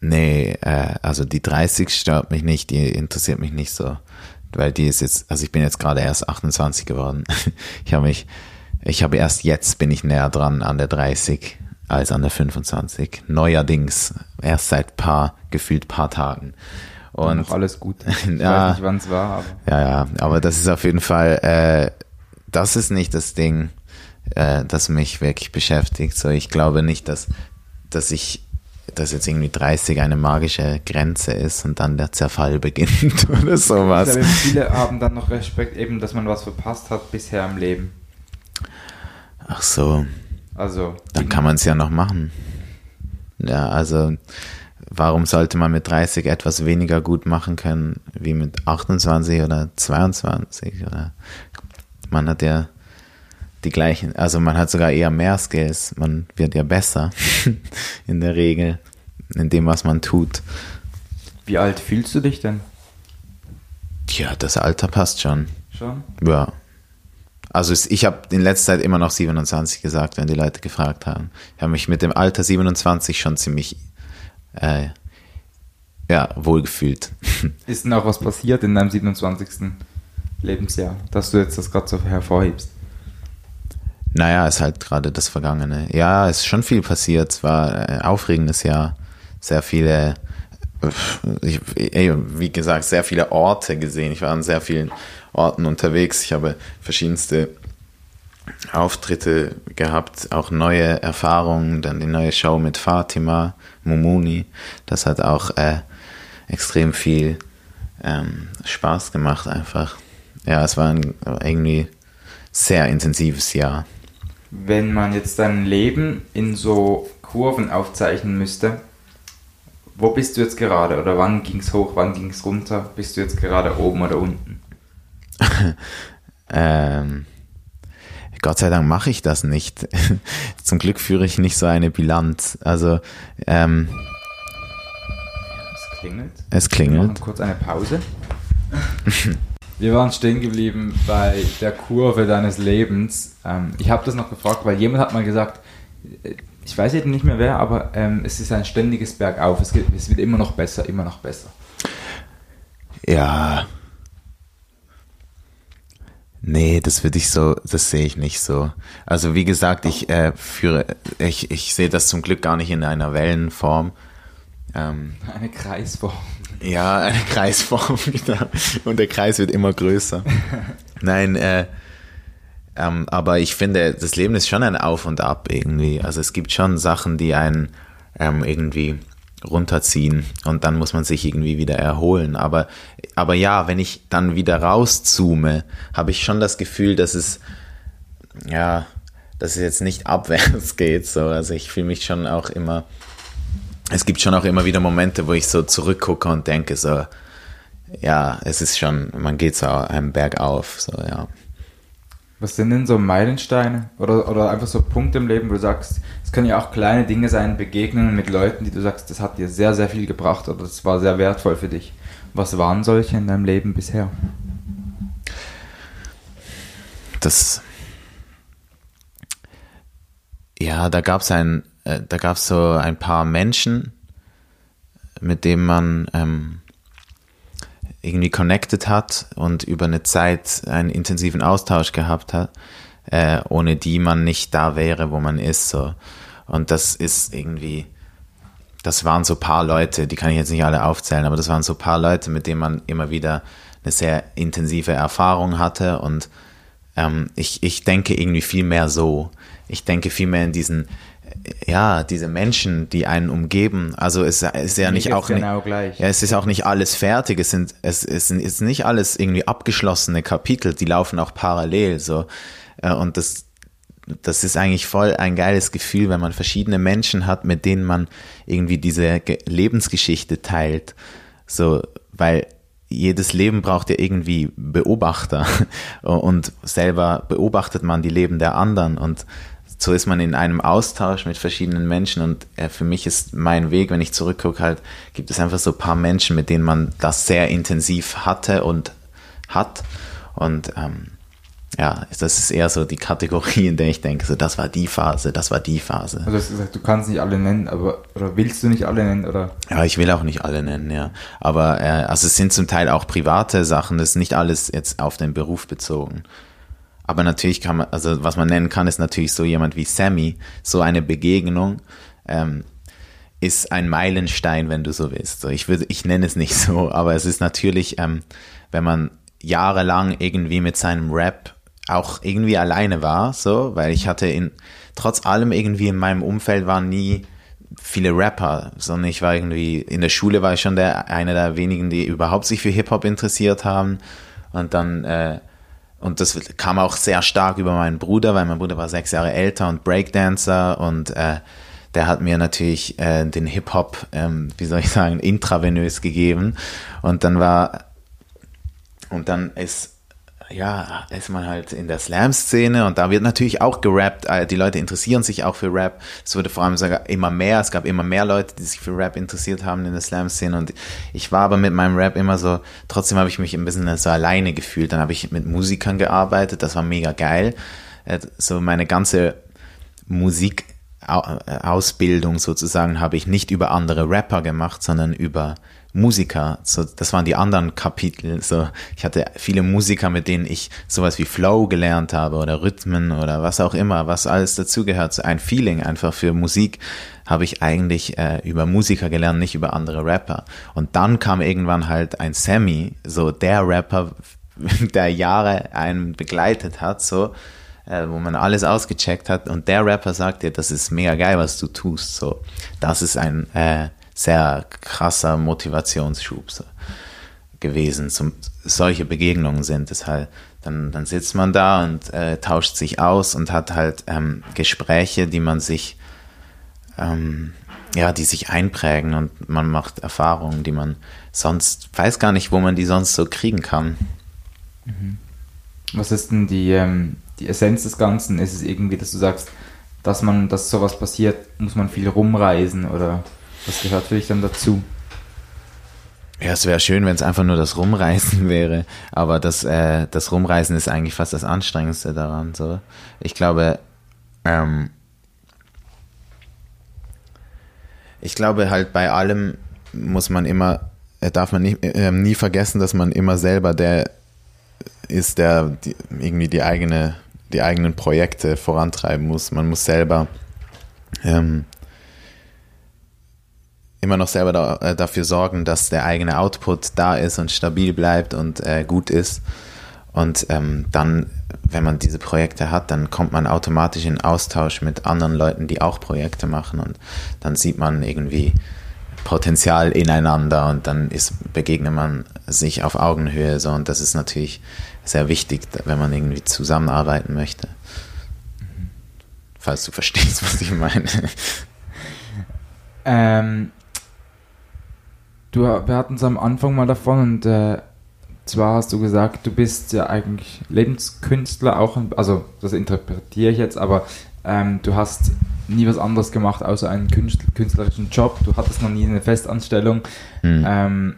Nee, äh, also die 30 stört mich nicht, die interessiert mich nicht so. Weil die ist jetzt, also ich bin jetzt gerade erst 28 geworden. Ich habe mich, ich habe erst jetzt bin ich näher dran an der 30 als an der 25. Neuerdings, erst seit paar, gefühlt paar Tagen. Und noch alles gut. Ich Ja. weiß nicht, wann es war, aber. ja, ja, aber das ist auf jeden Fall, äh, das ist nicht das Ding, äh, das mich wirklich beschäftigt. So, ich glaube nicht, dass, dass ich, dass jetzt irgendwie 30 eine magische Grenze ist und dann der Zerfall beginnt oder Ich sowas. glaube, viele haben dann noch Respekt, eben, dass man was verpasst hat bisher im Leben. Ach so, Also, dann kann man es ja noch machen. Ja, also, warum sollte man mit 30 etwas weniger gut machen können wie mit 28 oder 22 oder man hat ja die gleichen, also man hat sogar eher mehr Skills, man wird ja besser in der Regel in dem, was man tut. wie alt fühlst du dich denn Tja, das Alter passt schon. schon? Ja. Also ich habe in letzter Zeit immer noch 27 gesagt, wenn die Leute gefragt haben. Ich habe mich mit dem Alter 27 schon ziemlich äh, ja, wohlgefühlt. Ist denn auch was passiert in deinem 27. Lebensjahr, dass du jetzt das gerade so hervorhebst? Naja, ist halt gerade das Vergangene. Ja, ist schon viel passiert. Es war ein aufregendes Jahr. Sehr viele, ich, ey, wie gesagt, sehr viele Orte gesehen. Ich war an sehr vielen Orten unterwegs. Ich habe verschiedenste Auftritte gehabt, auch neue Erfahrungen. Dann die neue Show mit Fatima Mumuni. Das hat auch äh, extrem viel ähm, Spaß gemacht einfach. Ja, es war ein irgendwie sehr intensives Jahr. Wenn man jetzt dein Leben in so Kurven aufzeichnen müsste, wo bist du jetzt gerade? Oder wann ging es hoch, wann ging es runter? Bist du jetzt gerade oben oder unten? Ähm, Gott sei Dank mache ich das nicht. Zum Glück führe ich nicht so eine Bilanz. Also ähm, Es klingelt. es Wir machen klingelt. kurz eine Pause. Wir waren stehen geblieben bei der Kurve deines Lebens. Ähm, ich habe das noch gefragt, weil jemand hat mal gesagt, ich weiß eben nicht mehr wer, aber ähm, es ist ein ständiges Bergauf. Es, geht, es wird immer noch besser, immer noch besser. Ja. Nee, das würde ich so, das sehe ich nicht so. Also wie gesagt, ich äh, führe, ich, ich sehe das zum Glück gar nicht in einer Wellenform. Ähm, eine Kreisform. Ja, eine Kreisform, genau. Und der Kreis wird immer größer. Nein, äh, ähm, aber ich finde, das Leben ist schon ein Auf und Ab irgendwie. Also es gibt schon Sachen, die einen ähm, irgendwie runterziehen und dann muss man sich irgendwie wieder erholen. Aber, aber ja, wenn ich dann wieder rauszoome, habe ich schon das Gefühl, dass es, ja, dass es jetzt nicht abwärts geht. So. Also ich fühle mich schon auch immer, es gibt schon auch immer wieder Momente, wo ich so zurückgucke und denke so, ja, es ist schon, man geht so einen Berg auf, so, ja. Was sind denn so Meilensteine oder, oder einfach so Punkte im Leben, wo du sagst, es können ja auch kleine Dinge sein, Begegnungen mit Leuten, die du sagst, das hat dir sehr, sehr viel gebracht oder das war sehr wertvoll für dich. Was waren solche in deinem Leben bisher? Das, ja, da gab es ein, äh, da gab es so ein paar Menschen, mit denen man ähm, irgendwie connected hat und über eine Zeit einen intensiven Austausch gehabt hat, äh, ohne die man nicht da wäre, wo man ist. So. Und das ist irgendwie, das waren so paar Leute, die kann ich jetzt nicht alle aufzählen, aber das waren so paar Leute, mit denen man immer wieder eine sehr intensive Erfahrung hatte und ähm, ich, ich denke irgendwie viel mehr so. Ich denke viel mehr in diesen ja, diese Menschen, die einen umgeben, also es ist ja nicht auch genau gleich. Ja, es ist auch nicht alles fertig, es sind es, es sind ist nicht alles irgendwie abgeschlossene Kapitel, die laufen auch parallel so. Äh, und das das ist eigentlich voll ein geiles Gefühl, wenn man verschiedene Menschen hat, mit denen man irgendwie diese Lebensgeschichte teilt, so weil jedes Leben braucht ja irgendwie Beobachter. Und selber beobachtet man die Leben der anderen. Und so ist man in einem Austausch mit verschiedenen Menschen und äh, für mich ist mein Weg, wenn ich zurückgucke, halt, gibt es einfach so ein paar Menschen, mit denen man das sehr intensiv hatte und hat. Und ähm, ja, das ist eher so die Kategorie, in der ich denke, so das war die Phase, das war die Phase. Also du hast gesagt, du kannst nicht alle nennen, aber oder willst du nicht alle nennen, oder? Ja, ich will auch nicht alle nennen, ja. Aber äh, also es sind zum Teil auch private Sachen, das ist nicht alles jetzt auf den Beruf bezogen. Aber natürlich kann man, also was man nennen kann, ist natürlich so jemand wie Sammy. So eine Begegnung ähm, ist ein Meilenstein, wenn du so willst. So, ich würde, ich nenne es nicht so, aber es ist natürlich, ähm, wenn man jahrelang irgendwie mit seinem Rap auch irgendwie alleine war, so, weil ich hatte in, trotz allem irgendwie in meinem Umfeld waren nie viele Rapper, sondern ich war irgendwie, in der Schule war ich schon der, einer der wenigen, die überhaupt sich für Hip-Hop interessiert haben. Und dann, äh, und das kam auch sehr stark über meinen Bruder, weil mein Bruder war sechs Jahre älter und Breakdancer und äh, der hat mir natürlich äh, den Hip-Hop, ähm, wie soll ich sagen, intravenös gegeben. Und dann war, und dann ist ja, ist man halt in der Slam-Szene und da wird natürlich auch gerappt. Äh, die Leute interessieren sich auch für Rap. Es wurde vor allem sogar immer mehr. Es gab immer mehr Leute, die sich für Rap interessiert haben in der Slam-Szene. Und ich war aber mit meinem Rap immer so, trotzdem habe ich mich ein bisschen so alleine gefühlt. Dann habe ich mit Musikern gearbeitet. Das war mega geil. Äh, so meine ganze Musik Ausbildung sozusagen habe ich nicht über andere Rapper gemacht, sondern über Musiker, so, das waren die anderen Kapitel. So, ich hatte viele Musiker, mit denen ich sowas wie Flow gelernt habe oder Rhythmen oder was auch immer, was alles dazugehört. So ein Feeling einfach für Musik habe ich eigentlich äh, über Musiker gelernt, nicht über andere Rapper. Und dann kam irgendwann halt ein Sammy, so der Rapper, der Jahre einen begleitet hat, so, äh, wo man alles ausgecheckt hat. Und der Rapper sagt dir, das ist mega geil, was du tust. So, das ist ein äh, sehr krasser Motivationsschub gewesen. Zum, solche Begegnungen sind es halt. Dann, dann sitzt man da und äh, tauscht sich aus und hat halt ähm, Gespräche, die man sich, ähm, ja, die sich einprägen und man macht Erfahrungen, die man sonst, weiß gar nicht, wo man die sonst so kriegen kann. Mhm. Was ist denn die, ähm, die Essenz des Ganzen? Ist es irgendwie, dass du sagst, dass man, dass sowas passiert, muss man viel rumreisen oder das gehört für dich dann dazu. Ja, es wäre schön, wenn es einfach nur das Rumreisen wäre, aber das, äh, das Rumreisen ist eigentlich fast das Anstrengendste daran. So. Ich glaube, ähm, Ich glaube halt bei allem muss man immer, äh, darf man nie, äh, nie vergessen, dass man immer selber der ist, der die, irgendwie die eigene, die eigenen Projekte vorantreiben muss. Man muss selber ähm, immer noch selber da, äh, dafür sorgen, dass der eigene Output da ist und stabil bleibt und äh, gut ist. Und ähm, dann, wenn man diese Projekte hat, dann kommt man automatisch in Austausch mit anderen Leuten, die auch Projekte machen. Und dann sieht man irgendwie Potenzial ineinander und dann ist, begegnet man sich auf Augenhöhe. So. Und das ist natürlich sehr wichtig, wenn man irgendwie zusammenarbeiten möchte. Falls du verstehst, was ich meine. Ähm, du, wir hatten es am Anfang mal davon und äh, zwar hast du gesagt, du bist ja eigentlich Lebenskünstler, auch, also das interpretiere ich jetzt, aber ähm, du hast nie was anderes gemacht außer einen künstlerischen Job. Du hattest noch nie eine Festanstellung. Mhm. Ähm,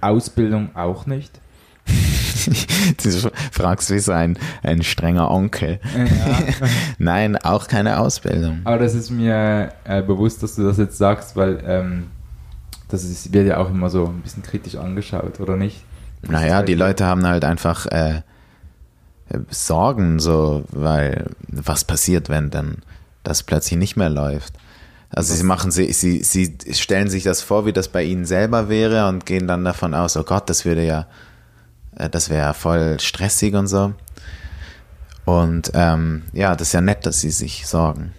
Ausbildung auch nicht. du fragst wie so ein, ein strenger Onkel. Ja. Nein, auch keine Ausbildung. Aber das ist mir äh, bewusst, dass du das jetzt sagst, weil ähm, das ist, wird ja auch immer so ein bisschen kritisch angeschaut, oder nicht? Naja, die Leute haben halt einfach äh, Sorgen, so, weil was passiert, wenn dann das plötzlich nicht mehr läuft. Also sie machen sie, sie, sie stellen sich das vor, wie das bei ihnen selber wäre und gehen dann davon aus, oh Gott, das würde ja, äh, das wäre ja voll stressig und so. Und ähm, ja, das ist ja nett, dass sie sich sorgen.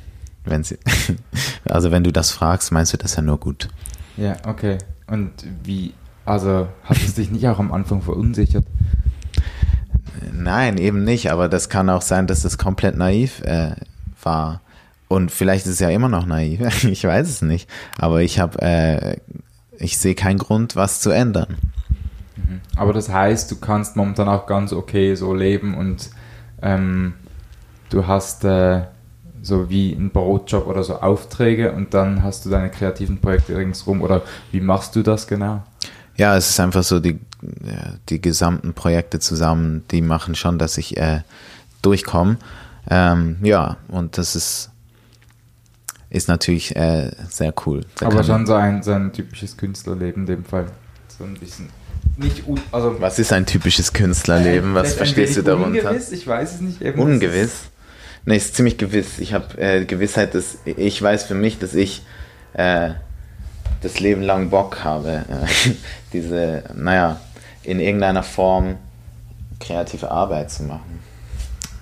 Wenn sie, also wenn du das fragst, meinst du das ja nur gut. Ja, okay. Und wie, also hat es dich nicht auch am Anfang verunsichert? Nein, eben nicht, aber das kann auch sein, dass es komplett naiv äh, war. Und vielleicht ist es ja immer noch naiv, ich weiß es nicht. Aber ich habe, äh, ich sehe keinen Grund, was zu ändern. Mhm. Aber das heißt, du kannst momentan auch ganz okay so leben und ähm, du hast äh, so wie ein Brotjob oder so Aufträge und dann hast du deine kreativen Projekte ringsrum oder wie machst du das genau? Ja, es ist einfach so, die, die gesamten Projekte zusammen, die machen schon, dass ich äh, durchkomme. Ähm, ja, und das ist, ist natürlich äh, sehr cool. Da Aber schon so ein, so ein typisches Künstlerleben in dem Fall. So ein bisschen. Nicht also Was ist ein typisches Künstlerleben? Äh, Was verstehst du darunter? Ungewiss, ich weiß es nicht. Ungewiss? Nee, ist ziemlich gewiss. Ich habe äh, Gewissheit, dass ich weiß für mich, dass ich äh, das Leben lang Bock habe, äh, diese, naja, in irgendeiner Form kreative Arbeit zu machen.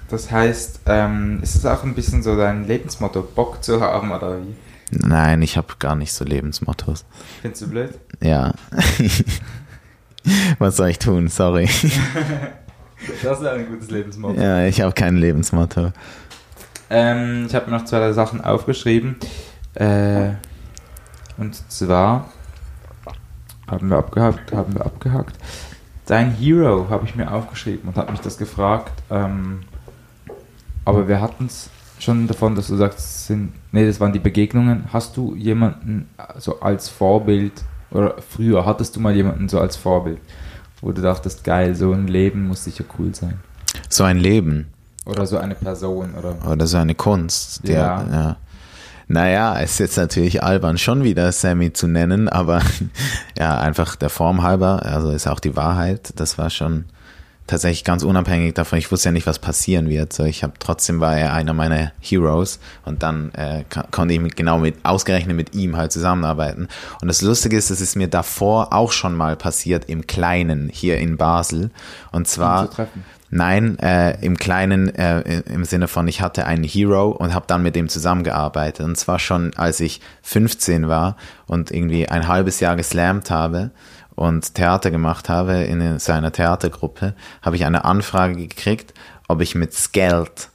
Das heißt, ähm, ist es auch ein bisschen so dein Lebensmotto, Bock zu haben oder wie? Nein, ich habe gar nicht so Lebensmottos. Findest du blöd? Ja. Was soll ich tun? Sorry. das ist ein gutes Lebensmotto. Ja, ich habe kein Lebensmotto. Ähm, ich habe mir noch zwei Sachen aufgeschrieben. Äh, und zwar haben wir abgehakt, haben wir abgehakt. Dein Hero habe ich mir aufgeschrieben und habe mich das gefragt. Ähm, aber wir hatten es schon davon, dass du sagst, sind, nee, das waren die Begegnungen. Hast du jemanden so als Vorbild oder früher hattest du mal jemanden so als Vorbild, wo du dachtest, geil, so ein Leben muss sicher cool sein? So ein Leben? Oder so eine Person oder. Oder so eine Kunst. Die ja. Ja. Naja, es ist jetzt natürlich albern, schon wieder Sammy zu nennen, aber ja, einfach der Form halber, also ist auch die Wahrheit. Das war schon tatsächlich ganz unabhängig davon. Ich wusste ja nicht, was passieren wird. So, ich habe trotzdem war er einer meiner Heroes und dann äh, konnte ich mit, genau mit ausgerechnet mit ihm halt zusammenarbeiten. Und das Lustige ist, es ist mir davor auch schon mal passiert im Kleinen hier in Basel. Und zwar Nein, äh, im Kleinen, äh, im Sinne von, ich hatte einen Hero und habe dann mit dem zusammengearbeitet. Und zwar schon, als ich 15 war und irgendwie ein halbes Jahr geslammt habe und Theater gemacht habe in seiner Theatergruppe, habe ich eine Anfrage gekriegt, ob ich mit Skelt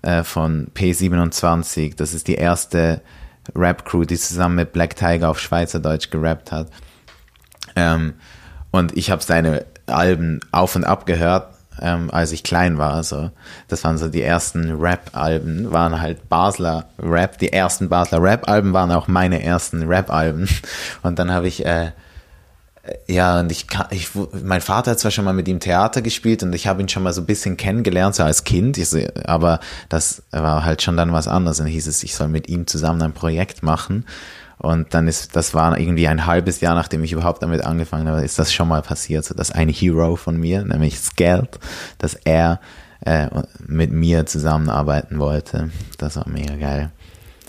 äh, von P27, das ist die erste Rap-Crew, die zusammen mit Black Tiger auf Schweizerdeutsch gerappt hat. Ähm, und ich habe seine Alben auf und ab gehört ähm, als ich klein war. Also das waren so die ersten Rap-Alben, waren halt Basler Rap. Die ersten Basler Rap-Alben waren auch meine ersten Rap-Alben. Und dann habe ich äh, Ja, und ich, ich, mein Vater hat zwar schon mal mit ihm Theater gespielt und ich habe ihn schon mal so ein bisschen kennengelernt, so als Kind, ich, aber das war halt schon dann was anderes. Dann hieß es, ich soll mit ihm zusammen ein Projekt machen. Und dann ist, das war irgendwie ein halbes Jahr, nachdem ich überhaupt damit angefangen habe, ist das schon mal passiert, so dass ein Hero von mir, nämlich Skelt, dass er äh, mit mir zusammenarbeiten wollte. Das war mega geil.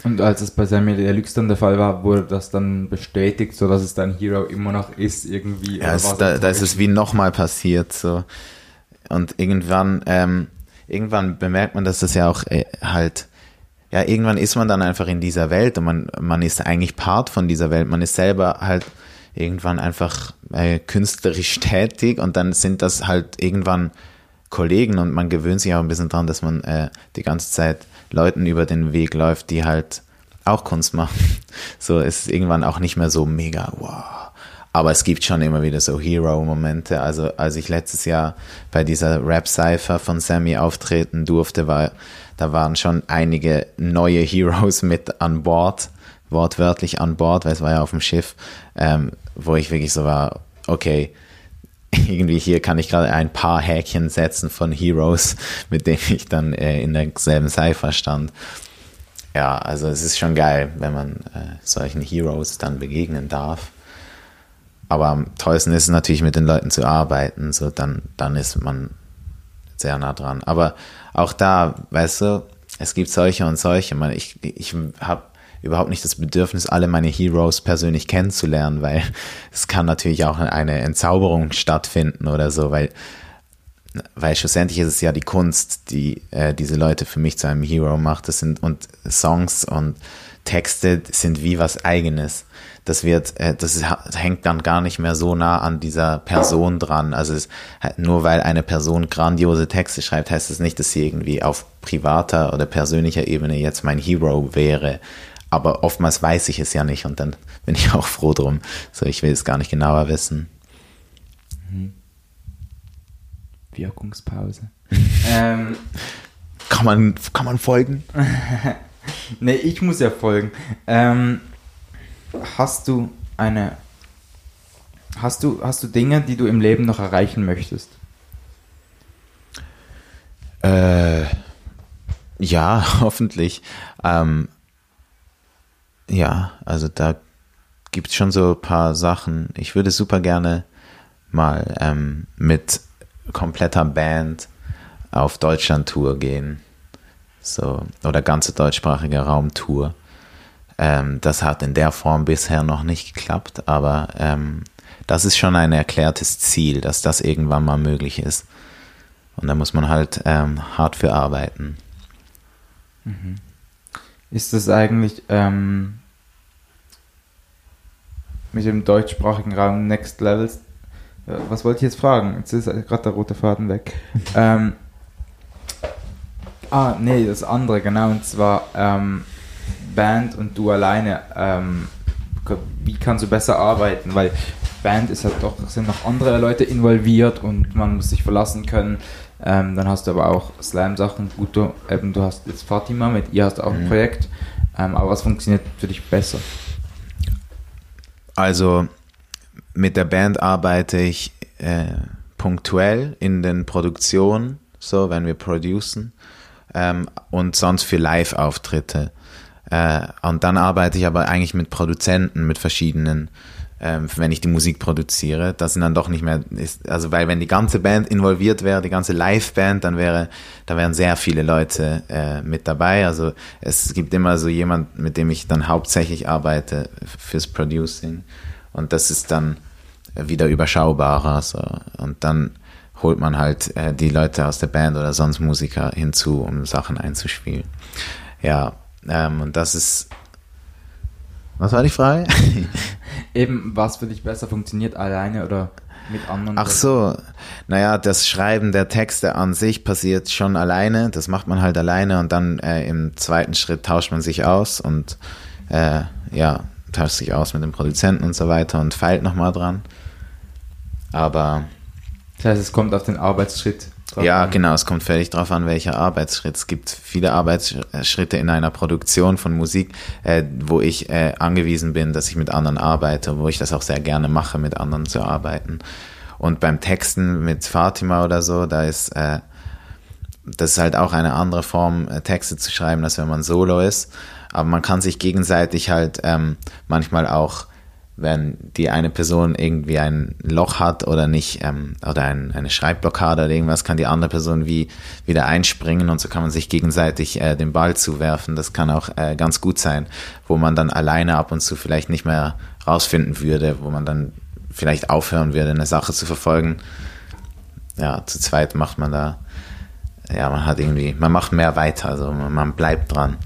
Und als es bei Samuel Deluxe dann der Fall war, wurde das dann bestätigt, so dass es dein Hero immer noch ist, irgendwie. Ja, es, da, da ist es wie nochmal passiert, so. Und irgendwann, ähm, irgendwann bemerkt man, dass das ja auch äh, halt, ja, irgendwann ist man dann einfach in dieser Welt und man, man ist eigentlich Part von dieser Welt. Man ist selber halt irgendwann einfach äh, künstlerisch tätig und dann sind das halt irgendwann Kollegen und man gewöhnt sich auch ein bisschen dran, dass man äh, die ganze Zeit Leuten über den Weg läuft, die halt auch Kunst machen. So ist es irgendwann auch nicht mehr so mega wow. Aber es gibt schon immer wieder so Hero-Momente. Also als ich letztes Jahr bei dieser Rap-Cypher von Sammy auftreten durfte, war, da waren schon einige neue Heroes mit an Bord, wortwörtlich an Bord, weil es war ja auf dem Schiff, ähm, wo ich wirklich so war, okay, irgendwie hier kann ich gerade ein paar Häkchen setzen von Heroes, mit denen ich dann äh, in derselben Cypher stand. Ja, also es ist schon geil, wenn man äh, solchen Heroes dann begegnen darf. Aber am tollsten ist es natürlich mit den Leuten zu arbeiten, so dann, dann ist man sehr nah dran. Aber auch da, weißt du, es gibt solche und solche. Man, ich ich habe überhaupt nicht das Bedürfnis, alle meine Heroes persönlich kennenzulernen, weil es kann natürlich auch eine Entzauberung stattfinden oder so, weil, weil schlussendlich ist es ja die Kunst, die äh, diese Leute für mich zu einem Hero macht. Das sind und Songs und Texte sind wie was Eigenes. Das wird, äh, das hängt dann gar nicht mehr so nah an dieser Person dran. Also es, nur weil eine Person grandiose Texte schreibt, heißt es das nicht, dass sie irgendwie auf privater oder persönlicher Ebene jetzt mein Hero wäre. Aber oftmals weiß ich es ja nicht und dann bin ich auch froh drum. So, ich will es gar nicht genauer wissen. Mhm. Wirkungspause. ähm, kann, man, kann man folgen? nee, ich muss ja folgen. Ähm, hast du eine. Hast du, hast du Dinge, die du im Leben noch erreichen möchtest? Äh, ja, hoffentlich. Ähm, ja, also da gibt es schon so ein paar Sachen. Ich würde super gerne mal ähm, mit kompletter Band auf Deutschland-Tour gehen. So, oder ganze deutschsprachige Raumtour. Ähm, das hat in der Form bisher noch nicht geklappt, aber ähm, das ist schon ein erklärtes Ziel, dass das irgendwann mal möglich ist. Und da muss man halt ähm, hart für arbeiten. Mhm. Ist das eigentlich ähm, mit dem deutschsprachigen Raum Next Levels? Äh, was wollte ich jetzt fragen? Jetzt ist gerade der rote Faden weg. ähm, ah, nee, das andere, genau, und zwar ähm, Band und du alleine. Ähm, wie kannst du besser arbeiten? Weil Band ist halt doch, sind noch andere Leute involviert und man muss sich verlassen können. Ähm, dann hast du aber auch Slam-Sachen. Gut, du, eben, du hast jetzt Fatima, mit ihr hast du auch ein mhm. Projekt. Ähm, aber was funktioniert für dich besser? Also mit der Band arbeite ich äh, punktuell in den Produktionen, so wenn wir producen ähm, und sonst für Live-Auftritte. Äh, und dann arbeite ich aber eigentlich mit Produzenten, mit verschiedenen ähm, wenn ich die Musik produziere. Das sind dann doch nicht mehr, ist, also weil wenn die ganze Band involviert wäre, die ganze Live-Band, dann wäre, da wären sehr viele Leute äh, mit dabei. Also es gibt immer so jemand, mit dem ich dann hauptsächlich arbeite fürs Producing. Und das ist dann wieder überschaubarer. So. Und dann holt man halt äh, die Leute aus der Band oder sonst Musiker hinzu, um Sachen einzuspielen. Ja, ähm, und das ist was war die Frage? Eben, was für dich besser funktioniert, alleine oder mit anderen? Ach so, naja, das Schreiben der Texte an sich passiert schon alleine. Das macht man halt alleine und dann äh, im zweiten Schritt tauscht man sich aus und äh, ja, tauscht sich aus mit dem Produzenten und so weiter und feilt nochmal dran. Aber. Das heißt, es kommt auf den Arbeitsschritt drauf Ja, an. genau, es kommt völlig drauf an, welcher Arbeitsschritt. Es gibt viele Arbeitsschritte in einer Produktion von Musik, äh, wo ich äh, angewiesen bin, dass ich mit anderen arbeite, wo ich das auch sehr gerne mache, mit anderen zu arbeiten. Und beim Texten mit Fatima oder so, da ist äh, das ist halt auch eine andere Form, äh, Texte zu schreiben, als wenn man solo ist. Aber man kann sich gegenseitig halt ähm, manchmal auch, wenn die eine Person irgendwie ein Loch hat oder nicht, ähm, oder ein, eine Schreibblockade oder irgendwas, kann die andere Person wie wieder einspringen und so kann man sich gegenseitig äh, den Ball zuwerfen. Das kann auch äh, ganz gut sein, wo man dann alleine ab und zu vielleicht nicht mehr rausfinden würde, wo man dann vielleicht aufhören würde, eine Sache zu verfolgen. Ja, zu zweit macht man da ja, man hat irgendwie, man macht mehr weiter, also man, man bleibt dran.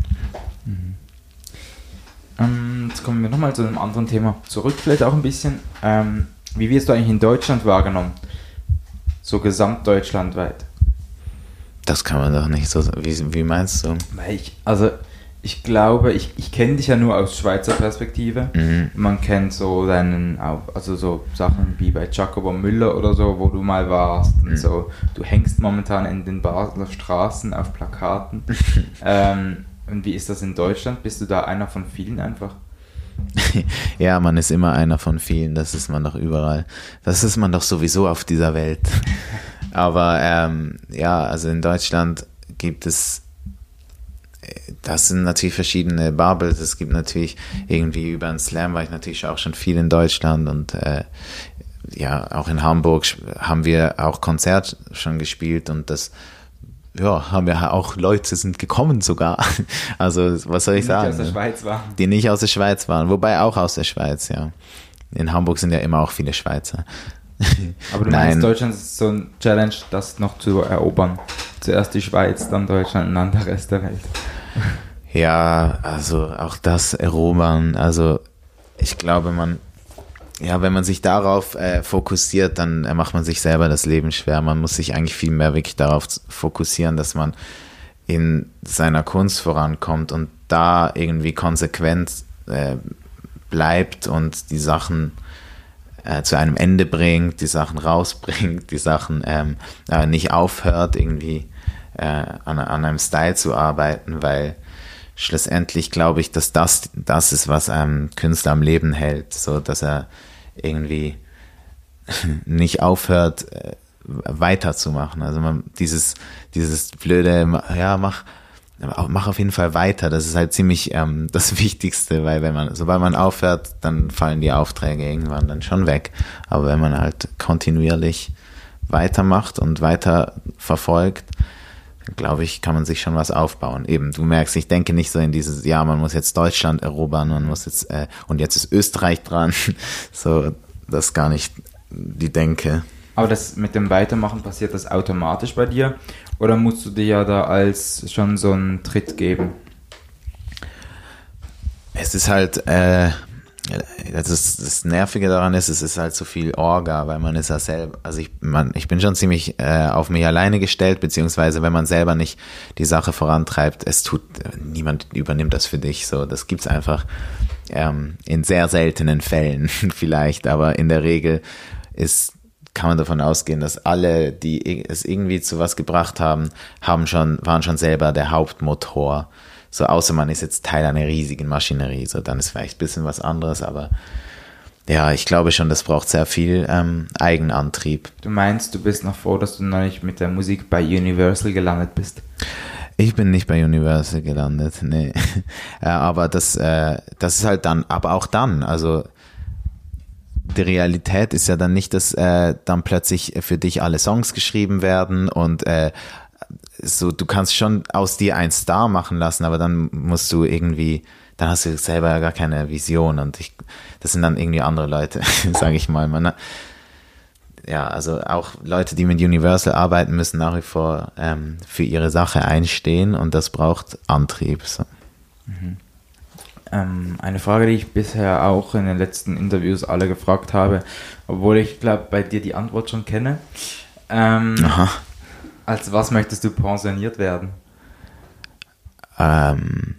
Ähm, jetzt kommen wir nochmal zu einem anderen Thema zurück, vielleicht auch ein bisschen. Ähm, wie wirst du eigentlich in Deutschland wahrgenommen? So gesamtdeutschlandweit. Das kann man doch nicht so, wie, wie meinst du? Weil ich, also ich glaube, ich, ich kenne dich ja nur aus Schweizer Perspektive. Mhm. Man kennt so deinen, also so Sachen wie bei Jacobo Müller oder so, wo du mal warst Mhm. so. Du hängst momentan in den Basler Straßen auf Plakaten. ähm, und wie ist das in Deutschland? Bist du da einer von vielen einfach? ja, man ist immer einer von vielen, das ist man doch überall. Das ist man doch sowieso auf dieser Welt. Aber ähm, ja, also in Deutschland gibt es, das sind natürlich verschiedene Bubbles. Es gibt natürlich irgendwie über einen Slam war ich natürlich auch schon viel in Deutschland und äh, ja, auch in Hamburg haben wir auch Konzert schon gespielt und das ja, haben wir auch Leute sind gekommen sogar. Also, was soll ich Die sagen? aus der ne? Schweiz waren. die nicht aus der Schweiz waren, wobei auch aus der Schweiz, ja. In Hamburg sind ja immer auch viele Schweizer. Aber du Nein. meinst, Deutschland ist so ein Challenge, das noch zu erobern. Zuerst die Schweiz, dann Deutschland und dann der Rest der Welt. Ja, also auch das erobern, also ich glaube, man, ja, wenn man sich darauf äh, fokussiert, dann äh, macht man sich selber das Leben schwer. Man muss sich eigentlich viel mehr wirklich darauf fokussieren, dass man in seiner Kunst vorankommt und da irgendwie konsequent äh, bleibt und die Sachen äh, zu einem Ende bringt, die Sachen rausbringt, die Sachen ähm, äh, nicht aufhört, irgendwie äh, an, an einem Style zu arbeiten, weil schlussendlich glaube ich, dass das das ist, was einem Künstler am Leben hält, so dass er irgendwie nicht aufhört äh, weiterzumachen. Also man dieses dieses blöde ja mach mach auf jeden Fall weiter. Das ist halt ziemlich ähm, das Wichtigste, weil wenn man sobald man aufhört, dann fallen die Aufträge irgendwann dann schon weg. Aber wenn man halt kontinuierlich weitermacht und weiter verfolgt, glaube ich, kann man sich schon was aufbauen. Eben, du merkst, ich denke nicht so in dieses, ja, man muss jetzt Deutschland erobern, man muss jetzt, äh, und jetzt ist Österreich dran. So, das ist gar nicht die Denke. Aber das mit dem Weitermachen passiert das automatisch bei dir? Oder musst du dir ja da als schon so einen Tritt geben? Es ist halt, äh, das, ist, das Nervige daran ist, es ist halt so viel Orga, weil man ist ja selber, also ich, man, ich bin schon ziemlich äh, auf mich alleine gestellt, beziehungsweise wenn man selber nicht die Sache vorantreibt, es tut, niemand übernimmt das für dich, so, das gibt's einfach ähm, in sehr seltenen Fällen vielleicht, aber in der Regel ist kann man davon ausgehen, dass alle, die es irgendwie zu was gebracht haben, haben schon, waren schon selber der Hauptmotor. So, außer man ist jetzt Teil einer riesigen Maschinerie, so, dann ist vielleicht ein bisschen was anderes, aber ja, ich glaube schon, das braucht sehr viel ähm, Eigenantrieb. Du meinst, du bist noch froh, dass du noch nicht mit der Musik bei Universal gelandet bist? Ich bin nicht bei Universal gelandet, nee. aber das, äh, das ist halt dann, aber auch dann, also die Realität ist ja dann nicht, dass äh, dann plötzlich für dich alle Songs geschrieben werden und äh, so, du kannst schon aus dir ein Star machen lassen, aber dann musst du irgendwie, dann hast du selber ja gar keine Vision und ich, das sind dann irgendwie andere Leute, sage ich mal. Man, ja, also auch Leute, die mit Universal arbeiten, müssen nach wie vor ähm, für ihre Sache einstehen und das braucht Antrieb. So. Ähm, eine Frage, die ich bisher auch in den letzten Interviews alle gefragt habe, obwohl ich glaube, bei dir die Antwort schon kenne. Ähm, Aha. Als was möchtest du pensioniert werden? Ähm,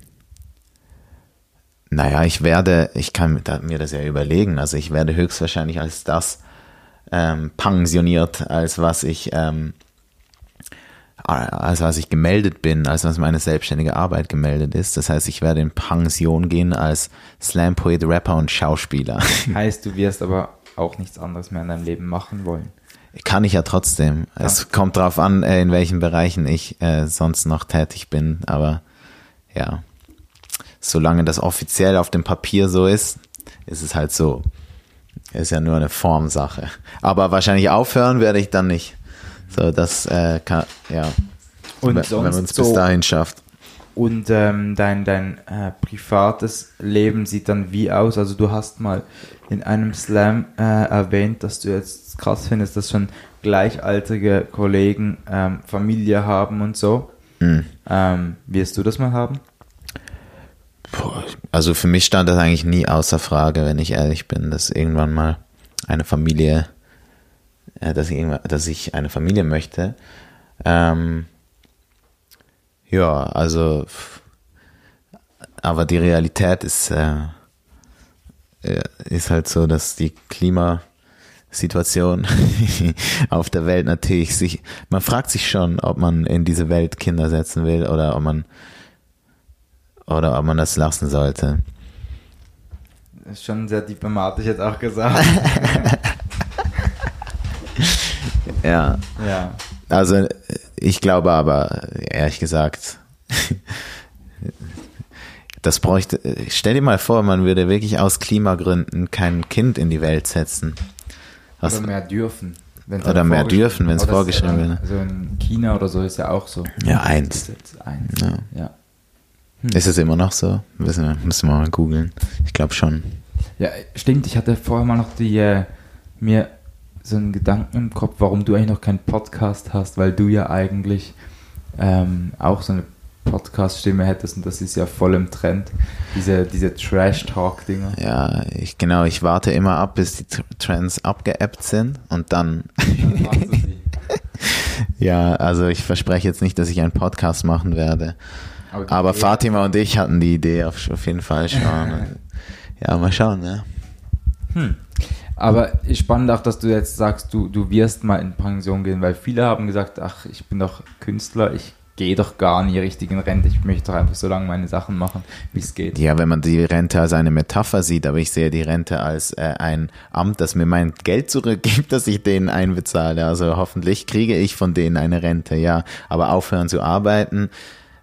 naja, ich werde, ich kann mir das ja überlegen, also ich werde höchstwahrscheinlich als das ähm, pensioniert, als was ich ähm, als ich gemeldet bin, als was meine selbstständige Arbeit gemeldet ist. Das heißt, ich werde in Pension gehen als Slam-Poet, Rapper und Schauspieler. Heißt, du wirst aber auch nichts anderes mehr in deinem Leben machen wollen. Kann ich ja trotzdem. Ja. Es kommt drauf an, äh, in welchen Bereichen ich äh, sonst noch tätig bin. Aber ja, solange das offiziell auf dem Papier so ist, ist es halt so. Ist ja nur eine Formsache. Aber wahrscheinlich aufhören werde ich dann nicht. So, das äh, kann, ja. Und wenn, wenn man es bis dahin schafft. Und ähm, dein, dein äh, privates Leben sieht dann wie aus? Also du hast mal in einem Slam äh, erwähnt, dass du jetzt krass findest, dass schon gleichaltrige Kollegen ähm, Familie haben und so. Mhm. Ähm, wirst du das mal haben? Also für mich stand das eigentlich nie außer Frage, wenn ich ehrlich bin, dass irgendwann mal eine Familie, äh, dass, ich dass ich eine Familie möchte. Ähm, ja, also, aber die Realität ist, äh, ist halt so, dass die Klimasituation auf der Welt natürlich sich, man fragt sich schon, ob man in diese Welt Kinder setzen will oder ob man oder ob man das lassen sollte. Das ist schon sehr diplomatisch jetzt auch gesagt. ja. Ja. Also ich glaube aber, ehrlich gesagt, das bräuchte, stell dir mal vor, man würde wirklich aus Klimagründen kein Kind in die Welt setzen. Was, oder mehr dürfen. Oder mehr dürfen, wenn es vorgeschrieben wird. Also in China oder so ist ja auch so. Ja, eins. eins. Ja. ja. Hm. Ist es immer noch so? Müssen wir, müssen wir mal googeln. Ich glaube schon. Ja, stimmt. Ich hatte vorher mal noch die, äh, mir so einen Gedanken im Kopf, warum du eigentlich noch keinen Podcast hast, weil du ja eigentlich ähm, auch so eine Podcast-Stimme hättest und das ist ja voll im Trend, diese, diese Trash-Talk-Dinger. Ja, ich, genau, ich warte immer ab, bis die Trends abgeappt sind und dann. dann ja, also ich verspreche jetzt nicht, dass ich einen Podcast machen werde. Aber, Aber Fatima und ich hatten die Idee auf, auf jeden Fall schon. ja, mal schauen, ja. Hm. Aber spannend auch, dass du jetzt sagst, du, du wirst mal in Pension gehen, weil viele haben gesagt, ach, ich bin doch Künstler, ich gehe doch gar nie richtig in Rente, ich möchte doch einfach so lange meine Sachen machen, wie es geht. Ja, wenn man die Rente als eine Metapher sieht, aber ich sehe die Rente als äh, ein Amt, das mir mein Geld zurückgibt, dass ich denen einbezahle. Also hoffentlich kriege ich von denen eine Rente, ja. Aber aufhören zu arbeiten,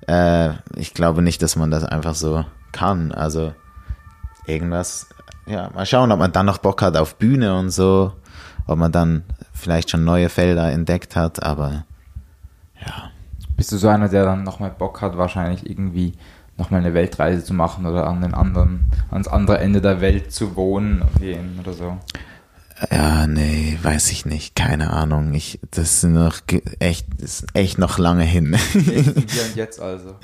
äh, ich glaube nicht, dass man das einfach so kann. Also irgendwas, ja, mal schauen, ob man dann noch Bock hat auf Bühne und so, ob man dann vielleicht schon neue Felder entdeckt hat, aber ja. Bist du so einer, der dann nochmal Bock hat, wahrscheinlich irgendwie nochmal eine Weltreise zu machen oder an den anderen, ans andere Ende der Welt zu wohnen oder so? Ja, nee, weiß ich nicht, keine Ahnung. Ich, das ist noch echt, ist echt noch lange hin. Hier und jetzt also.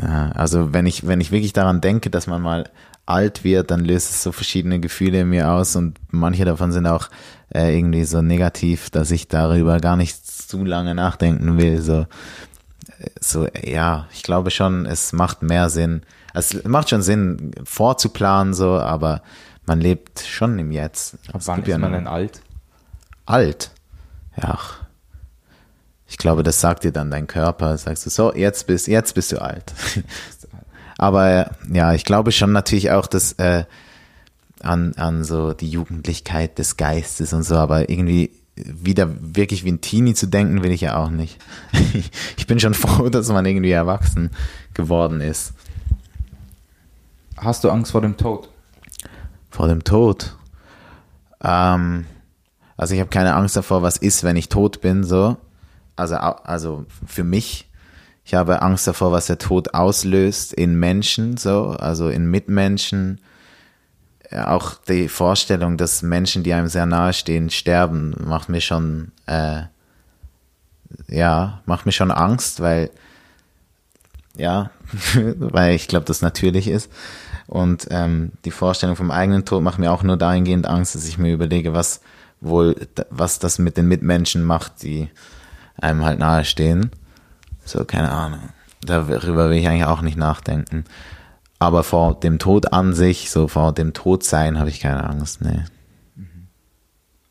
Ja, also wenn ich, wenn ich wirklich daran denke, dass man mal alt wird, dann löst es so verschiedene Gefühle in mir aus und manche davon sind auch äh, irgendwie so negativ, dass ich darüber gar nicht zu lange nachdenken will. So, äh, so ja, ich glaube schon, es macht mehr Sinn. Es macht schon Sinn, vorzuplanen, so, aber man lebt schon im Jetzt. Ab wann ist ja man denn alt? Alt? Ja. Ich glaube, das sagt dir dann dein Körper. Sagst du so, jetzt bist, jetzt bist du alt. Aber ja, ich glaube schon natürlich auch, dass äh, an, an so die Jugendlichkeit des Geistes und so, aber irgendwie wieder wirklich wie ein Teenie zu denken, will ich ja auch nicht. ich bin schon froh, dass man irgendwie erwachsen geworden ist. Hast du Angst vor dem Tod? Vor dem Tod. Ähm, also ich habe keine Angst davor, was ist, wenn ich tot bin, so. Also, also für mich. Ich habe Angst davor, was der Tod auslöst in Menschen, so, also in Mitmenschen. Auch die Vorstellung, dass Menschen, die einem sehr nahe stehen, sterben, macht mir schon, äh, ja, macht mir schon Angst, weil, ja, weil ich glaube, das natürlich ist. Und ähm, die Vorstellung vom eigenen Tod macht mir auch nur dahingehend Angst, dass ich mir überlege, was wohl, was das mit den Mitmenschen macht, die einem halt nahestehen. So, keine Ahnung. Darüber will ich eigentlich auch nicht nachdenken. Aber vor dem Tod an sich, so vor dem Todsein, habe ich keine Angst, nee. Mhm.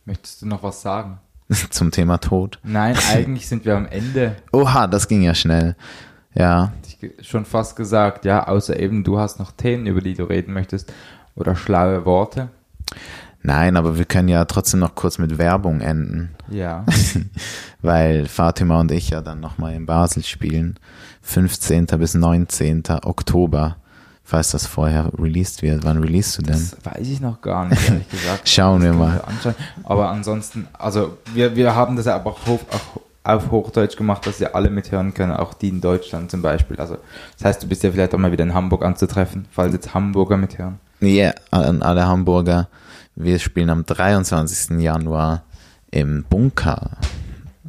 Möchtest du noch was sagen? zum Thema Tod. Nein, eigentlich sind wir am Ende. Oha, das ging ja schnell. Ja. Ich schon fast gesagt, ja, außer eben du hast noch Themen, über die du reden möchtest oder schlaue Worte. Nein, aber wir können ja trotzdem noch kurz mit Werbung enden. Ja. Weil Fatima und ich ja dann nochmal in Basel spielen. 15. bis 19. Oktober. Falls das vorher released wird. Wann releasest du denn? Das weiß ich noch gar nicht, ehrlich gesagt. Schauen wir mal. Wir aber ansonsten, also wir, wir haben das ja aber auch, auch auf Hochdeutsch gemacht, dass ihr alle mithören können, auch die in Deutschland zum Beispiel. Also das heißt, du bist ja vielleicht auch mal wieder in Hamburg anzutreffen, falls jetzt Hamburger mithören. Ja, yeah, an alle Hamburger. Wir spielen am 23. Januar im Bunker.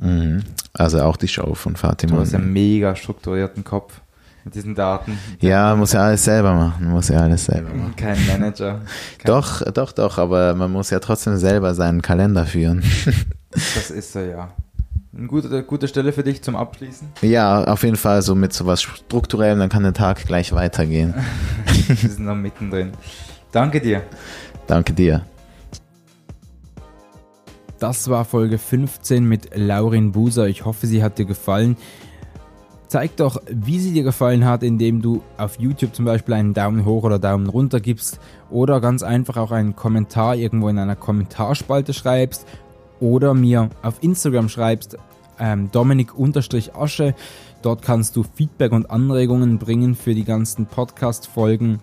Mhm. Also auch die Show von Fatima. Du hast einen mega strukturierten Kopf mit diesen Daten. Ja, muss ja alles selber machen. Muss ja alles selber machen. Kein Manager. Kein doch, doch, doch, aber man muss ja trotzdem selber seinen Kalender führen. das ist er ja. Eine gute, gute Stelle für dich zum Abschließen? Ja, auf jeden Fall so mit sowas Strukturellem, dann kann der Tag gleich weitergehen. Wir sind noch mittendrin. Danke dir. Danke dir. Das war Folge 15 mit Laurin Buser. Ich hoffe, sie hat dir gefallen. Zeig doch, wie sie dir gefallen hat, indem du auf YouTube zum Beispiel einen Daumen hoch oder Daumen runter gibst oder ganz einfach auch einen Kommentar irgendwo in einer Kommentarspalte schreibst oder mir auf Instagram schreibst, ähm, Dominik-Asche. Dort kannst du Feedback und Anregungen bringen für die ganzen Podcast-Folgen.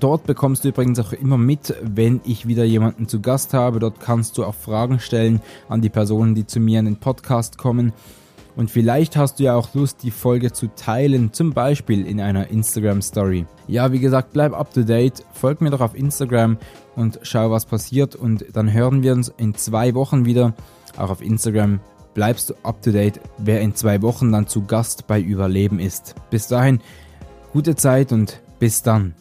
Dort bekommst du übrigens auch immer mit, wenn ich wieder jemanden zu Gast habe. Dort kannst du auch Fragen stellen an die Personen, die zu mir in den Podcast kommen. Und vielleicht hast du ja auch Lust, die Folge zu teilen, zum Beispiel in einer Instagram Story. Ja, wie gesagt, bleib up to date, folg mir doch auf Instagram und schau, was passiert. Und dann hören wir uns in zwei Wochen wieder. Auch auf Instagram bleibst du up to date, wer in zwei Wochen dann zu Gast bei Überleben ist. Bis dahin, gute Zeit und bis dann.